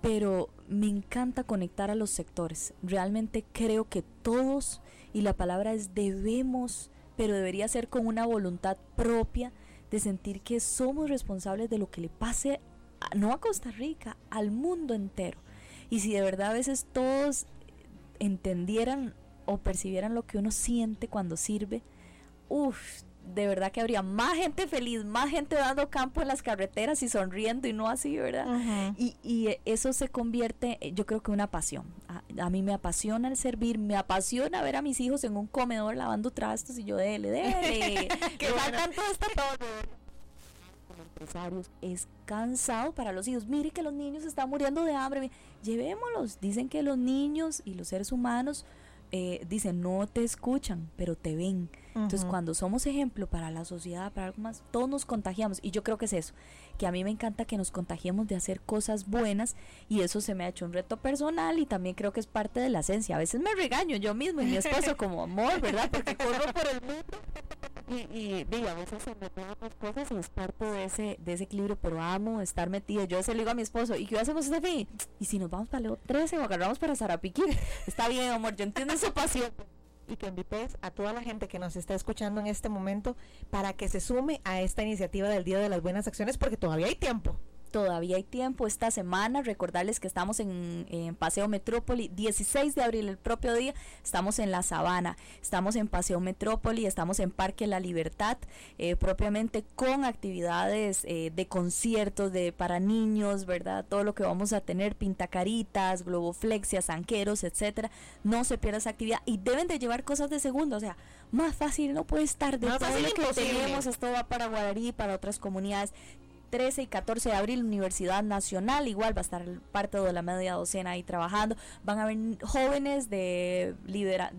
S7: Pero me encanta conectar a los sectores. Realmente creo que todos, y la palabra es debemos, pero debería ser con una voluntad propia de sentir que somos responsables de lo que le pase, no a Costa Rica, al mundo entero y si de verdad a veces todos entendieran o percibieran lo que uno siente cuando sirve, uff, de verdad que habría más gente feliz, más gente dando campo en las carreteras y sonriendo y no así, ¿verdad? y, y, eso se convierte, yo creo que una pasión. A, mí me apasiona el servir, me apasiona ver a mis hijos en un comedor lavando trastos y yo, dele, dele, <laughs> que faltan todo esto todo <laughs> empresarios es cansado para los hijos. Mire que los niños están muriendo de hambre. Llevémoslos. Dicen que los niños y los seres humanos eh, dicen no te escuchan, pero te ven. Entonces, cuando somos ejemplo para la sociedad, para algo más, todos nos contagiamos. Y yo creo que es eso, que a mí me encanta que nos contagiemos de hacer cosas buenas y eso se me ha hecho un reto personal y también creo que es parte de la esencia. A veces me regaño yo mismo y mi esposo como amor, ¿verdad? Porque corro por el mundo y, digo, a veces se me otras cosas y es parte de ese, de ese equilibrio, pero amo estar metida. Yo se le digo a mi esposo, ¿y qué hacemos, Steffi? ¿Y si nos vamos para Leo 13 o agarramos para Zarapiquí? Está bien, amor, yo entiendo esa pasión
S6: y que invites a toda la gente que nos está escuchando en este momento para que se sume a esta iniciativa del Día de las Buenas Acciones porque todavía hay tiempo.
S7: Todavía hay tiempo esta semana. Recordarles que estamos en, Paseo Metrópoli, 16 de abril, el propio día, estamos en La Sabana, estamos en Paseo Metrópoli, estamos en Parque La Libertad, eh, propiamente con actividades eh, de conciertos de para niños, ¿verdad? Todo lo que vamos a tener, pintacaritas, globoflexia, zanqueros, etcétera. No se pierda esa actividad y deben de llevar cosas de segundo, o sea, más fácil no puede estar de
S6: más
S7: todo
S6: fácil
S7: lo que
S6: imposible.
S7: tenemos, esto va para Guararí, para otras comunidades 13 y 14 de abril, Universidad Nacional, igual va a estar parte de la media docena ahí trabajando. Van a haber jóvenes de lidera,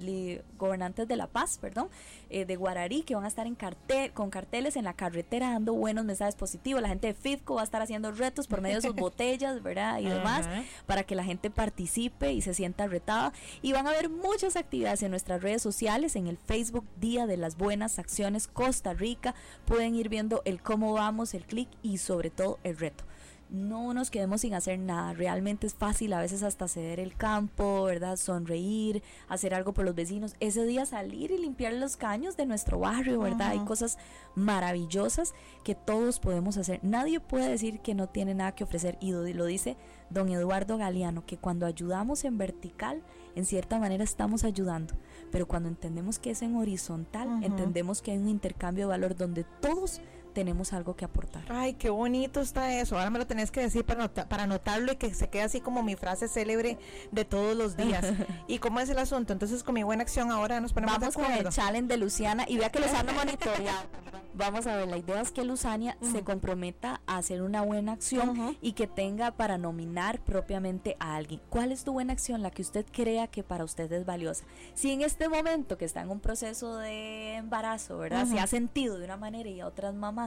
S7: gobernantes de La Paz, perdón, eh, de Guararí, que van a estar en cartel, con carteles en la carretera dando buenos mensajes positivos. La gente de FIFCO va a estar haciendo retos por medio de sus <laughs> botellas, ¿verdad? Y demás, para que la gente participe y se sienta retada. Y van a haber muchas actividades en nuestras redes sociales, en el Facebook Día de las Buenas Acciones Costa Rica. Pueden ir viendo el cómo vamos, el clic y sobre todo el reto no nos quedemos sin hacer nada. Realmente es fácil a veces hasta ceder el campo, ¿verdad? Sonreír, hacer algo por los vecinos. Ese día salir y limpiar los caños de nuestro barrio, ¿verdad? Hay cosas maravillosas que todos podemos hacer. Nadie puede decir que no tiene nada que ofrecer. Y lo dice don Eduardo Galeano, que cuando ayudamos en vertical, en cierta manera estamos ayudando. Pero cuando entendemos que es en horizontal, entendemos que hay un intercambio de valor donde todos tenemos algo que aportar.
S6: Ay, qué bonito está eso. Ahora me lo tenés que decir para, para anotarlo y que se quede así como mi frase célebre de todos los días. <laughs> ¿Y cómo es el asunto? Entonces, con mi buena acción ahora nos ponemos
S7: Vamos con el challenge de Luciana y vea que los ando <laughs> monitoreado. Vamos a ver, la idea es que Luzania se comprometa a hacer una buena acción y que tenga para nominar propiamente a alguien. ¿Cuál es tu buena acción? La que usted crea que para usted es valiosa. Si en este momento que está en un proceso de embarazo, ¿verdad? Se ha sentido de una manera y a otras mamás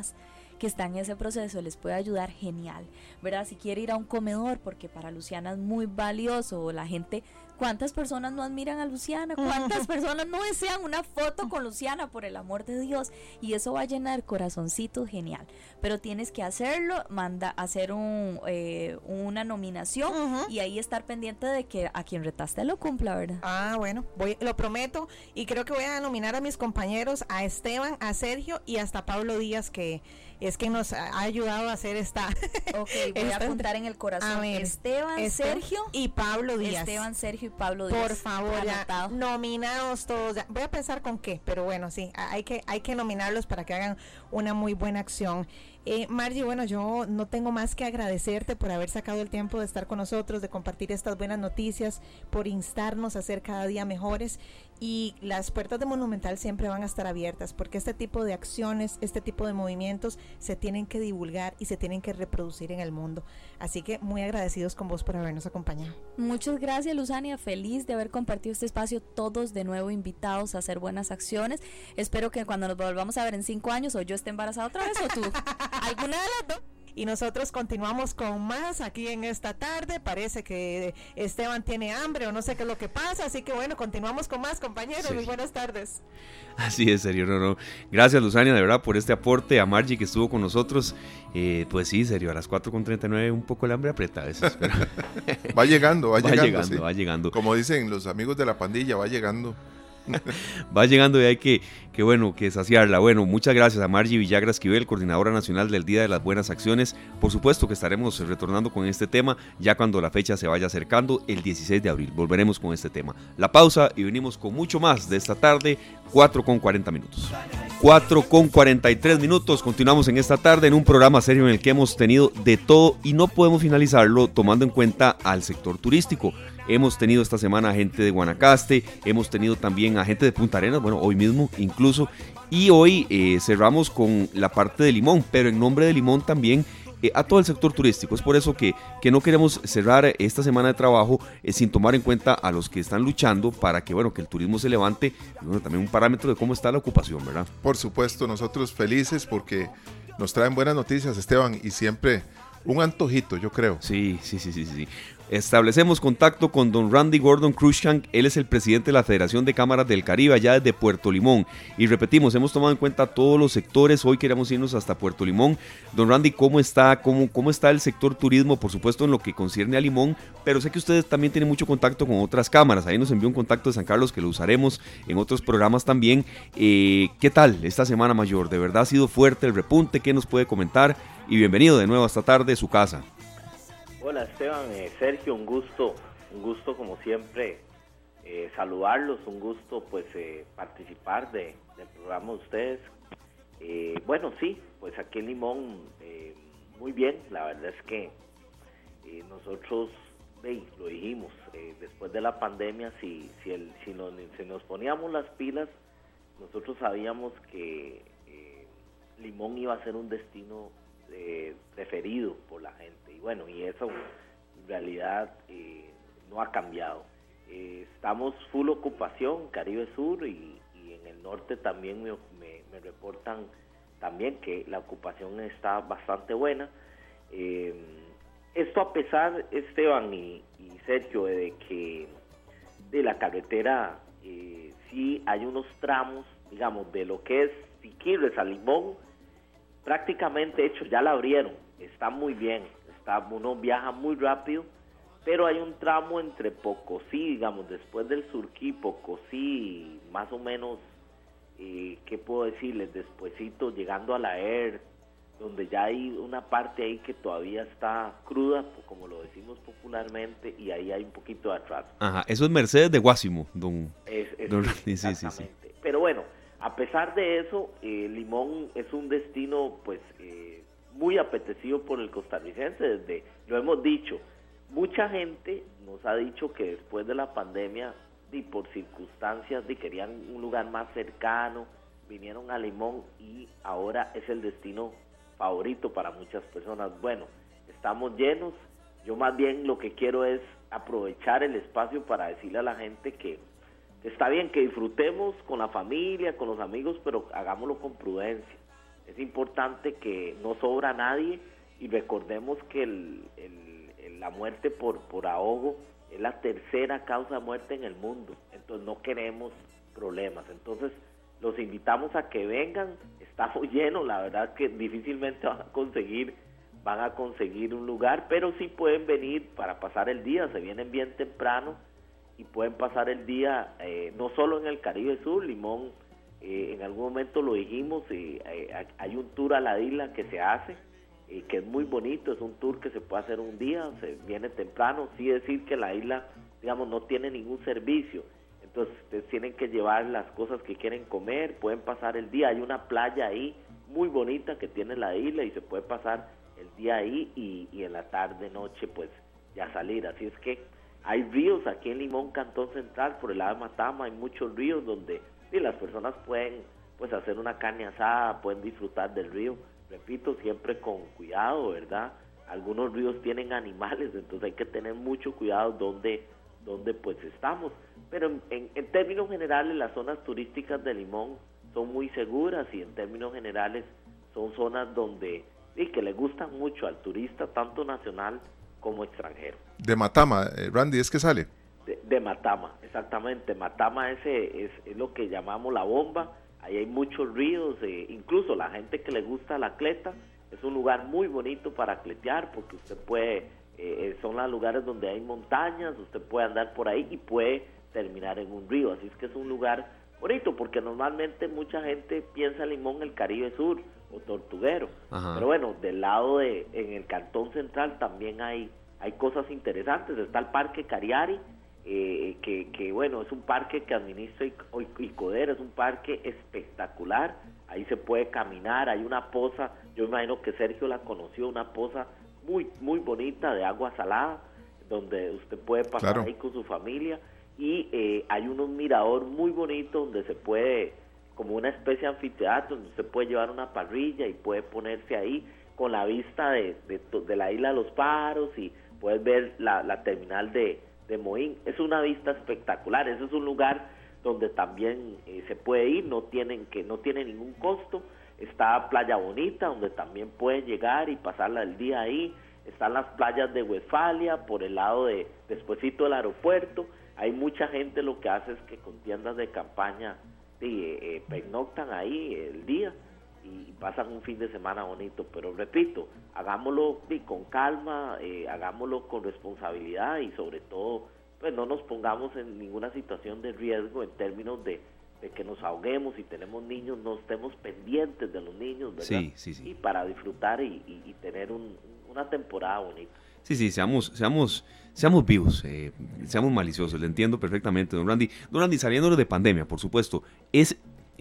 S7: que están en ese proceso les puede ayudar, genial, ¿verdad? Si quiere ir a un comedor, porque para Luciana es muy valioso, la gente ¿Cuántas personas no admiran a Luciana? ¿Cuántas personas no desean una foto con Luciana, por el amor de Dios? Y eso va a llenar corazoncitos genial. Pero tienes que hacerlo, manda hacer un, eh, una nominación y ahí estar pendiente de que a quien retaste lo cumpla, ¿verdad?
S6: Ah, bueno, voy, lo prometo y creo que voy a nominar a mis compañeros, a Esteban, a Sergio y hasta Pablo Díaz, que es que nos ha ayudado a hacer esta. <laughs>
S7: Ok, voy a apuntar en el corazón. Esteban, Sergio
S6: y Pablo Díaz.
S7: Esteban, Sergio y Pablo Díaz.
S6: Por favor, ya, nominados todos. Voy a pensar con qué, pero bueno, sí, hay que, hay que nominarlos para que hagan una muy buena acción. Eh, Margie, bueno, yo no tengo más que agradecerte por haber sacado el tiempo de estar con nosotros, de compartir estas buenas noticias, por instarnos a ser cada día mejores y las puertas de Monumental siempre van a estar abiertas porque este tipo de acciones, este tipo de movimientos se tienen que divulgar y se tienen que reproducir en el mundo. Así que muy agradecidos con vos por habernos acompañado.
S7: Muchas gracias, Luzania. Feliz de haber compartido este espacio, todos de nuevo invitados a hacer buenas acciones. Espero que cuando nos volvamos a ver en cinco años, o yo esté embarazada otra vez, o tú, <laughs> alguna de las dos
S6: y nosotros continuamos con más aquí en esta tarde. Parece que Esteban tiene hambre o no sé qué es lo que pasa, así que bueno, continuamos con más compañeros. Muy buenas tardes.
S2: Así es, serio, no, no. Gracias, Luzania, de verdad, por este aporte. A Margie que estuvo con nosotros. Eh, pues sí, serio, a las 4.39 un poco el hambre aprieta a veces. <laughs>
S4: va llegando, va, <laughs> llegando.
S2: llegando Va llegando.
S4: Como dicen los amigos de la pandilla, va llegando. <laughs>
S2: Va llegando y hay que, que, bueno, que saciarla. Bueno, muchas gracias a Margie Villagra Esquivel, coordinadora nacional del Día de las Buenas Acciones. Por supuesto que estaremos retornando con este tema ya cuando la fecha se vaya acercando, el 16 de abril. Volveremos con este tema. La pausa y venimos con mucho más de esta tarde, 4 con 40 minutos. 4 con 43 minutos. Continuamos en esta tarde en un programa serio en el que hemos tenido de todo y no podemos finalizarlo tomando en cuenta al sector turístico. Hemos tenido esta semana gente de Guanacaste, hemos tenido también a gente de Punta Arenas, bueno, hoy mismo incluso. Y hoy eh, cerramos con la parte de Limón, pero en nombre de Limón también eh, a todo el sector turístico. Es por eso que, que no queremos cerrar esta semana de trabajo eh, sin tomar en cuenta a los que están luchando para que, bueno, que el turismo se levante. bueno, también un parámetro de cómo está la ocupación, ¿verdad?
S4: Por supuesto, nosotros felices porque nos traen buenas noticias, Esteban, y siempre un antojito, yo creo.
S2: Sí, sí, sí, sí, sí. Establecemos contacto con don Randy Gordon Cruikshank, él es el presidente de la Federación de Cámaras del Caribe allá desde Puerto Limón. Y repetimos, hemos tomado en cuenta todos los sectores, hoy queremos irnos hasta Puerto Limón. Don Randy, ¿cómo está, cómo, cómo está el sector turismo, por supuesto en lo que concierne a Limón? Pero sé que ustedes también tienen mucho contacto con otras cámaras, ahí nos envió un contacto de San Carlos que lo usaremos en otros programas también. Eh, ¿Qué tal esta semana mayor? ¿De verdad ha sido fuerte el repunte? ¿Qué nos puede comentar? y bienvenido de nuevo esta tarde a su casa.
S8: Hola Esteban, eh, Sergio, un gusto, un gusto como siempre eh, saludarlos, un gusto pues eh, participar de, del programa de ustedes. bueno, sí, pues aquí en Limón muy bien, la verdad es que nosotros lo dijimos, después de la pandemia, si, si nos poníamos las pilas, nosotros sabíamos que Limón iba a ser un destino preferido por la gente. Y bueno, y eso en realidad eh, no ha cambiado. Eh, estamos full ocupación, Caribe Sur y, en el norte también me, me, reportan también que la ocupación está bastante buena. Eh, esto a pesar, Esteban y, Sergio, de que de la carretera eh, sí hay unos tramos, digamos, de lo que es Siquirres a Limón, prácticamente hecho, ya la abrieron, está muy bien, está, uno viaja muy rápido, pero hay un tramo entre Pocosí, digamos, después del Surquí, Pocosí, más o menos, eh, ¿qué puedo decirles? Despuésito, llegando a la ER, donde ya hay una parte ahí que todavía está cruda, como lo decimos popularmente, y ahí hay un poquito de atraso.
S2: Ajá, eso es Mercedes de Guásimo, don...
S8: Es, sí, sí, sí, Pero bueno, a pesar de eso, eh, Limón es un destino pues muy apetecido por el costarricense, desde, lo hemos dicho, mucha gente nos ha dicho que después de la pandemia y por circunstancias de querían un lugar más cercano, vinieron a Limón y ahora es el destino favorito para muchas personas. Bueno, estamos llenos, yo más bien lo que quiero es aprovechar el espacio para decirle a la gente que Está bien que disfrutemos con la familia, con los amigos, pero hagámoslo con prudencia. Es importante que no sobra nadie y recordemos que el, la muerte por, por ahogo es la tercera causa de muerte en el mundo. Entonces no queremos problemas. Entonces los invitamos a que vengan. <laughs> Estamos llenos, la verdad que difícilmente van a conseguir van a conseguir un lugar, pero sí pueden venir para pasar el día, se vienen bien temprano y pueden pasar el día eh, no solo en el Caribe Sur, Limón, eh, en algún momento lo dijimos, y eh, hay un tour a la isla que se hace, que es muy bonito, es un tour que se puede hacer un día, se viene temprano, sí decir que la isla, digamos, no tiene ningún servicio, entonces ustedes tienen que llevar las cosas que quieren comer, pueden pasar el día, hay una playa ahí muy bonita que tiene la isla y se puede pasar el día ahí y, y en la tarde, noche, pues ya salir, así es que hay ríos aquí en Limón, Cantón Central, por el lado de Matama, hay muchos ríos donde las personas pueden pues hacer una carne asada, pueden disfrutar del río. Repito, siempre con cuidado, ¿verdad? Algunos ríos tienen animales, entonces hay que tener mucho cuidado donde, donde pues estamos. Pero en, términos generales, las zonas turísticas de Limón son muy seguras y en términos generales son zonas donde y que le gustan mucho al turista, tanto nacional como extranjero.
S4: De Matama, eh, Randy, ¿es que sale?
S8: De, Matama, exactamente. Matama ese es, lo que llamamos la bomba. Ahí hay muchos ríos, eh, incluso la gente que le gusta la cleta, es un lugar muy bonito para cletear porque usted puede, eh, son los lugares donde hay montañas, usted puede andar por ahí y puede terminar en un río. Así es que es un lugar bonito porque normalmente mucha gente piensa Limón el Caribe Sur o Tortuguero. Pero bueno, del lado de, en el Cantón Central también hay, hay cosas interesantes. Está el Parque Cariari, eh, que, que, bueno, es un parque que administra Icoder, es un parque espectacular. Ahí se puede caminar, hay una poza, yo imagino que Sergio la conoció, una poza muy, muy bonita de agua salada, donde usted puede pasar ahí con su familia. Y eh, hay un mirador muy bonito donde se puede como una especie de anfiteatro donde usted puede llevar una parrilla y puede ponerse ahí con la vista de, de, la isla de los Paros y puedes ver la, la terminal de, de. Es una vista espectacular, ese es un lugar donde también eh, se puede ir, no tienen que no tiene ningún costo. Está Playa Bonita, donde también pueden llegar y pasarla el día ahí. Están las playas de Westfalia, por el lado de despuesito del aeropuerto. Hay mucha gente lo que hace es que con tiendas de campaña eh, pernoctan ahí el día y pasan un fin de semana bonito. Pero repito, hagámoslo con calma, eh, hagámoslo con responsabilidad y sobre todo, pues no nos pongamos en ninguna situación de riesgo en términos de, de que nos ahoguemos y tenemos niños, no estemos pendientes de los niños, ¿verdad?
S2: Sí, sí, sí.
S8: Y para disfrutar y, y, tener una temporada bonita.
S2: Sí, sí, seamos, seamos, seamos vivos, eh, seamos maliciosos, le entiendo perfectamente, don Randy. Don Randy, saliéndonos de pandemia, por supuesto, es,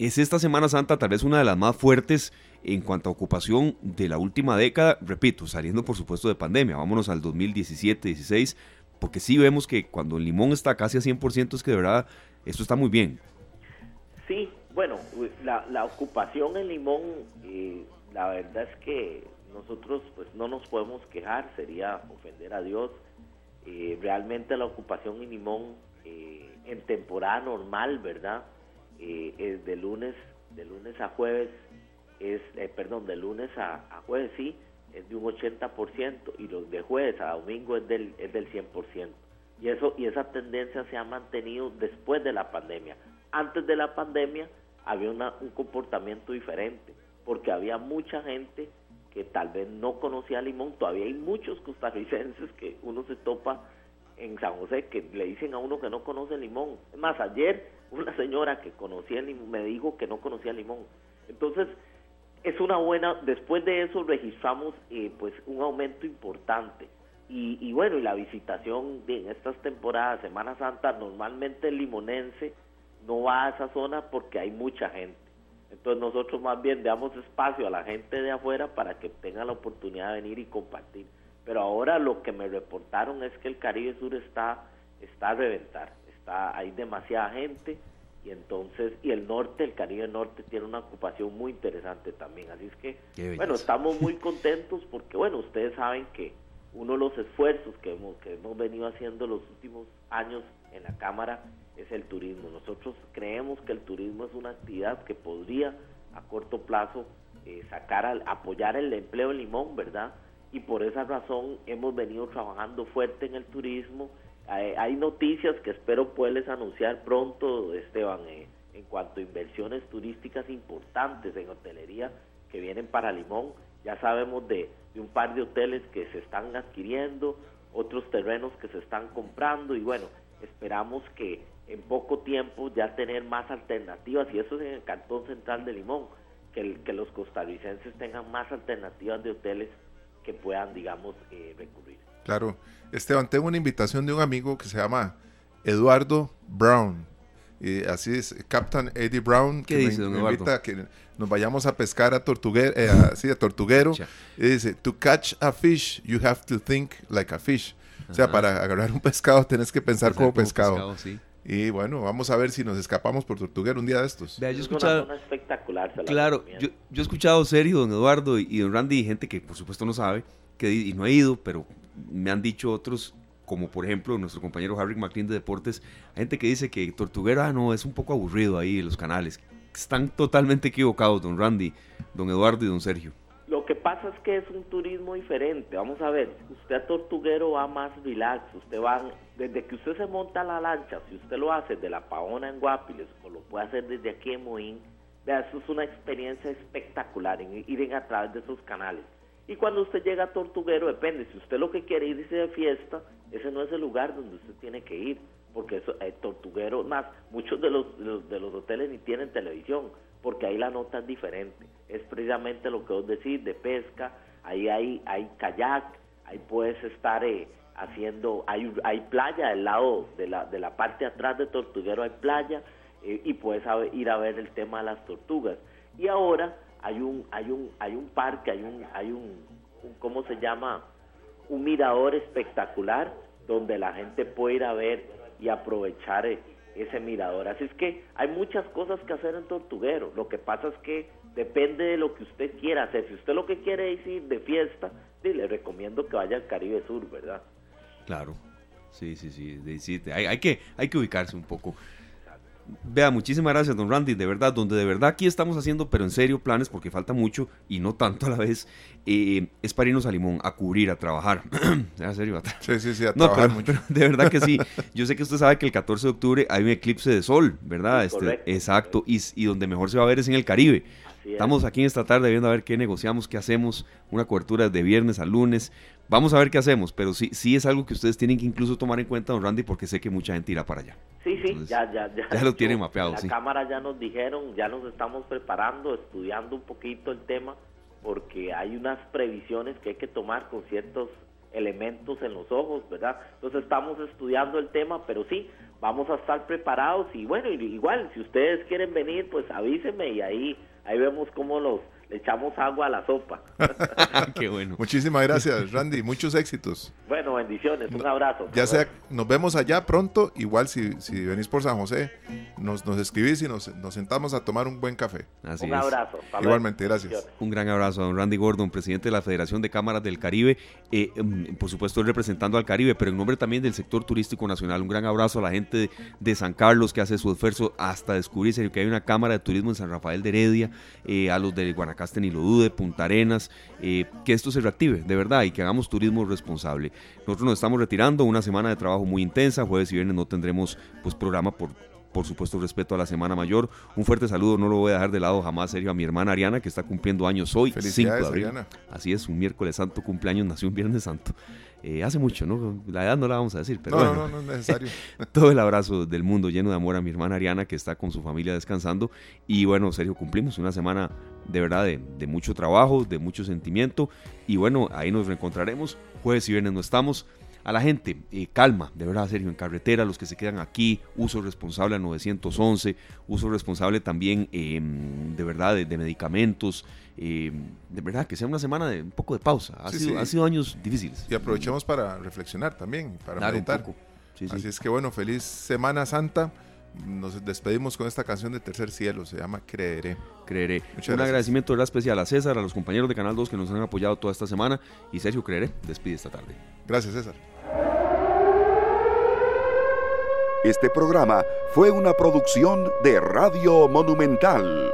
S2: es esta Semana Santa tal vez una de las más fuertes en cuanto a ocupación de la última década, repito, saliendo por supuesto de pandemia, vámonos al 2017-16, porque sí vemos que cuando el limón está casi a 100% es que de verdad esto está muy bien.
S8: Sí, bueno, la, ocupación en Limón, eh, la verdad es que nosotros pues no nos podemos quejar, sería ofender a Dios. Eh, realmente la ocupación en Limón eh, en temporada normal, ¿verdad? Es de lunes, de lunes a jueves, es, perdón, de lunes a, jueves sí, es de un 80% y los de jueves a domingo es del, es del 100%. Y, eso, y esa tendencia se ha mantenido después de la pandemia antes de la pandemia había un comportamiento diferente, porque había mucha gente que tal vez no conocía Limón, todavía hay muchos costarricenses que uno se topa en San José que le dicen a uno que no conoce Limón. Es más, ayer una señora que conocía Limón me dijo que no conocía Limón. Entonces, es una buena, después de eso registramos eh, pues un aumento importante. Y, y bueno, y la visitación en estas temporadas, Semana Santa, normalmente el limonense no va a esa zona porque hay mucha gente. Entonces nosotros más bien damos espacio a la gente de afuera para que tenga la oportunidad de venir y compartir. Pero ahora lo que me reportaron es que el Caribe Sur está, está a reventar, está, hay demasiada gente y entonces, y el norte, el Caribe Norte tiene una ocupación muy interesante también. Así es que, bueno, estamos muy contentos porque, bueno, ustedes saben que uno de los esfuerzos que hemos, que hemos venido haciendo los últimos años en la Cámara es el turismo. Nosotros creemos que el turismo es una actividad que podría a corto plazo eh, sacar, al, apoyar el empleo en Limón, ¿verdad? Y por esa razón hemos venido trabajando fuerte en el turismo. Hay, noticias que espero poderles anunciar pronto, Esteban, eh, en cuanto a inversiones turísticas importantes en hotelería que vienen para Limón. Ya sabemos de, un par de hoteles que se están adquiriendo, otros terrenos que se están comprando y bueno, esperamos que en poco tiempo ya tener más alternativas, y eso es en el Cantón Central de Limón, que, que los costarricenses tengan más alternativas de hoteles que puedan, digamos, eh, recurrir.
S4: Claro. Esteban, tengo una invitación de un amigo que se llama Eduardo Brown. Y así es, Captain Eddie Brown,
S2: que dice, me, invita
S4: a que nos vayamos a pescar a Tortuguero, eh, así, a Tortuguero. Y dice, to catch a fish, you have to think like a fish. O sea, para agarrar un pescado tenés que pensar, como, pescado. Y bueno, vamos a ver si nos escapamos por Tortuguero un día de estos.
S2: Vea, yo he escuchado,
S8: espectacular.
S2: claro, yo, yo, he escuchado serio, don Eduardo y, don Randy, gente que por supuesto no sabe, que y no ha ido, pero me han dicho otros, como por ejemplo nuestro compañero Harry McLean de Deportes, gente que dice que Tortuguero, ah, no, es un poco aburrido ahí en los canales. Están totalmente equivocados, don Randy, don Eduardo y don Sergio.
S8: Lo que pasa es que es un turismo diferente. Vamos a ver, usted a Tortuguero va más relax, usted va, desde que usted se monta la lancha, si usted lo hace de La Paona en Guapiles o lo puede hacer desde aquí en Moín, vea, eso es una experiencia espectacular, en, ir a través de esos canales. Y cuando usted llega a Tortuguero, depende, si usted lo que quiere irse de fiesta, ese no es el lugar donde usted tiene que ir, porque eso, eh, Tortuguero, más, muchos de los, de los hoteles ni tienen televisión porque ahí la nota es diferente. Es precisamente lo que vos decís de pesca, ahí hay, hay kayak, ahí puedes estar eh, haciendo, hay, hay playa del lado de la, de la parte de atrás de Tortuguero hay playa eh, y puedes ir a ver el tema de las tortugas. Y ahora hay un, hay un, hay un parque, hay un, hay un, ¿cómo se llama? Un mirador espectacular donde la gente puede ir a ver y aprovechar eh, ese mirador. Así es que hay muchas cosas que hacer en Tortuguero. Lo que pasa es que depende de lo que usted quiera hacer. Si usted lo que quiere es ir de fiesta, le recomiendo que vaya al Caribe Sur, ¿verdad?
S2: Claro. Sí, sí, sí. Hay, hay, que, hay que ubicarse un poco. Vea, muchísimas gracias, don Randy. De verdad, donde de verdad aquí estamos haciendo, pero en serio, planes, porque falta mucho y no tanto a la vez, eh, es para irnos a Limón, a cubrir, a trabajar. <clears throat> ¿En serio?
S4: Sí, sí, sí, a <laughs> trabajar mucho. <laughs>
S2: de verdad que sí. Yo sé que usted sabe que el 14 de octubre hay un eclipse de sol, ¿verdad? este, exacto. Y, y, donde mejor se va a ver es en el Caribe. Estamos aquí en esta tarde viendo a ver qué negociamos, qué hacemos, una cobertura de viernes a lunes. Vamos a ver qué hacemos, pero sí, sí es algo que ustedes tienen que incluso tomar en cuenta, don Randy, porque sé que mucha gente irá para allá.
S8: Sí, sí, ya, ya, ya.
S2: Ya lo tienen mapeado,
S8: la
S2: sí.
S8: La cámara ya nos dijeron, ya nos estamos preparando, estudiando un poquito el tema, porque hay unas previsiones que hay que tomar con ciertos elementos en los ojos, ¿verdad? Entonces estamos estudiando el tema, pero sí, vamos a estar preparados y bueno, igual, si ustedes quieren venir, pues avísenme y ahí, ahí vemos cómo los le echamos agua a la sopa. <laughs>
S2: Qué bueno.
S4: Muchísimas gracias, Randy. Muchos éxitos.
S8: Bueno, bendiciones. Un abrazo.
S4: Ya sea, nos vemos allá pronto. Igual si, si venís por San José, nos, nos escribís y nos, nos sentamos a tomar un buen café.
S2: Así
S8: un
S2: es.
S8: abrazo.
S4: Igualmente, gracias.
S2: Un gran abrazo a don Randy Gordon, presidente de la Federación de Cámaras del Caribe. Eh, mm, por supuesto, representando al Caribe, pero en nombre también del sector turístico nacional. Un gran abrazo a la gente de, de San Carlos que hace su esfuerzo hasta descubrirse que hay una Cámara de Turismo en San Rafael de Heredia, eh, a los de Guanacaste ni lo dude, Punta Arenas, eh, que esto se reactive, de verdad, y que hagamos turismo responsable. Nosotros nos estamos retirando, una semana de trabajo muy intensa, jueves y viernes no tendremos pues programa por por supuesto respeto a la Semana Mayor. Un fuerte saludo, no lo voy a dejar de lado jamás, serio, a mi hermana Ariana, que está cumpliendo años hoy, 5 de abril.
S4: Ariana.
S2: Así es, un miércoles santo cumpleaños, nació un viernes santo. Eh, hace mucho, ¿no? La edad no la vamos a decir, pero
S4: no,
S2: bueno.
S4: no, no, no es necesario. <laughs>
S2: todo el abrazo del mundo lleno de amor a mi hermana Ariana, que está con su familia descansando. Y bueno, Sergio, cumplimos una semana de verdad de, de mucho trabajo, de mucho sentimiento. Y bueno, ahí nos reencontraremos. Jueves y viernes no estamos a la gente, eh, calma, de verdad, Sergio, en carretera, los que se quedan aquí, uso responsable a 911, uso responsable también, eh, de verdad, de, de medicamentos, eh, de verdad, que sea una semana de un poco de pausa. Ha,
S4: Sí,
S2: sido,
S4: sí.
S2: ha sido años difíciles.
S4: Y aprovechemos para reflexionar también, para
S2: Claro, un
S4: meditar.
S2: poco. Sí, sí.
S4: Así es que bueno, feliz Semana Santa. Nos despedimos con esta canción de Tercer Cielo, se llama Creeré.
S2: Creeré.
S4: Muchas
S2: un
S4: gracias.
S2: agradecimiento especial a César, a los compañeros de Canal 2 que nos han apoyado toda esta semana. Y Sergio Creeré, despide esta tarde.
S4: Gracias, César.
S1: Este programa fue una producción de Radio Monumental.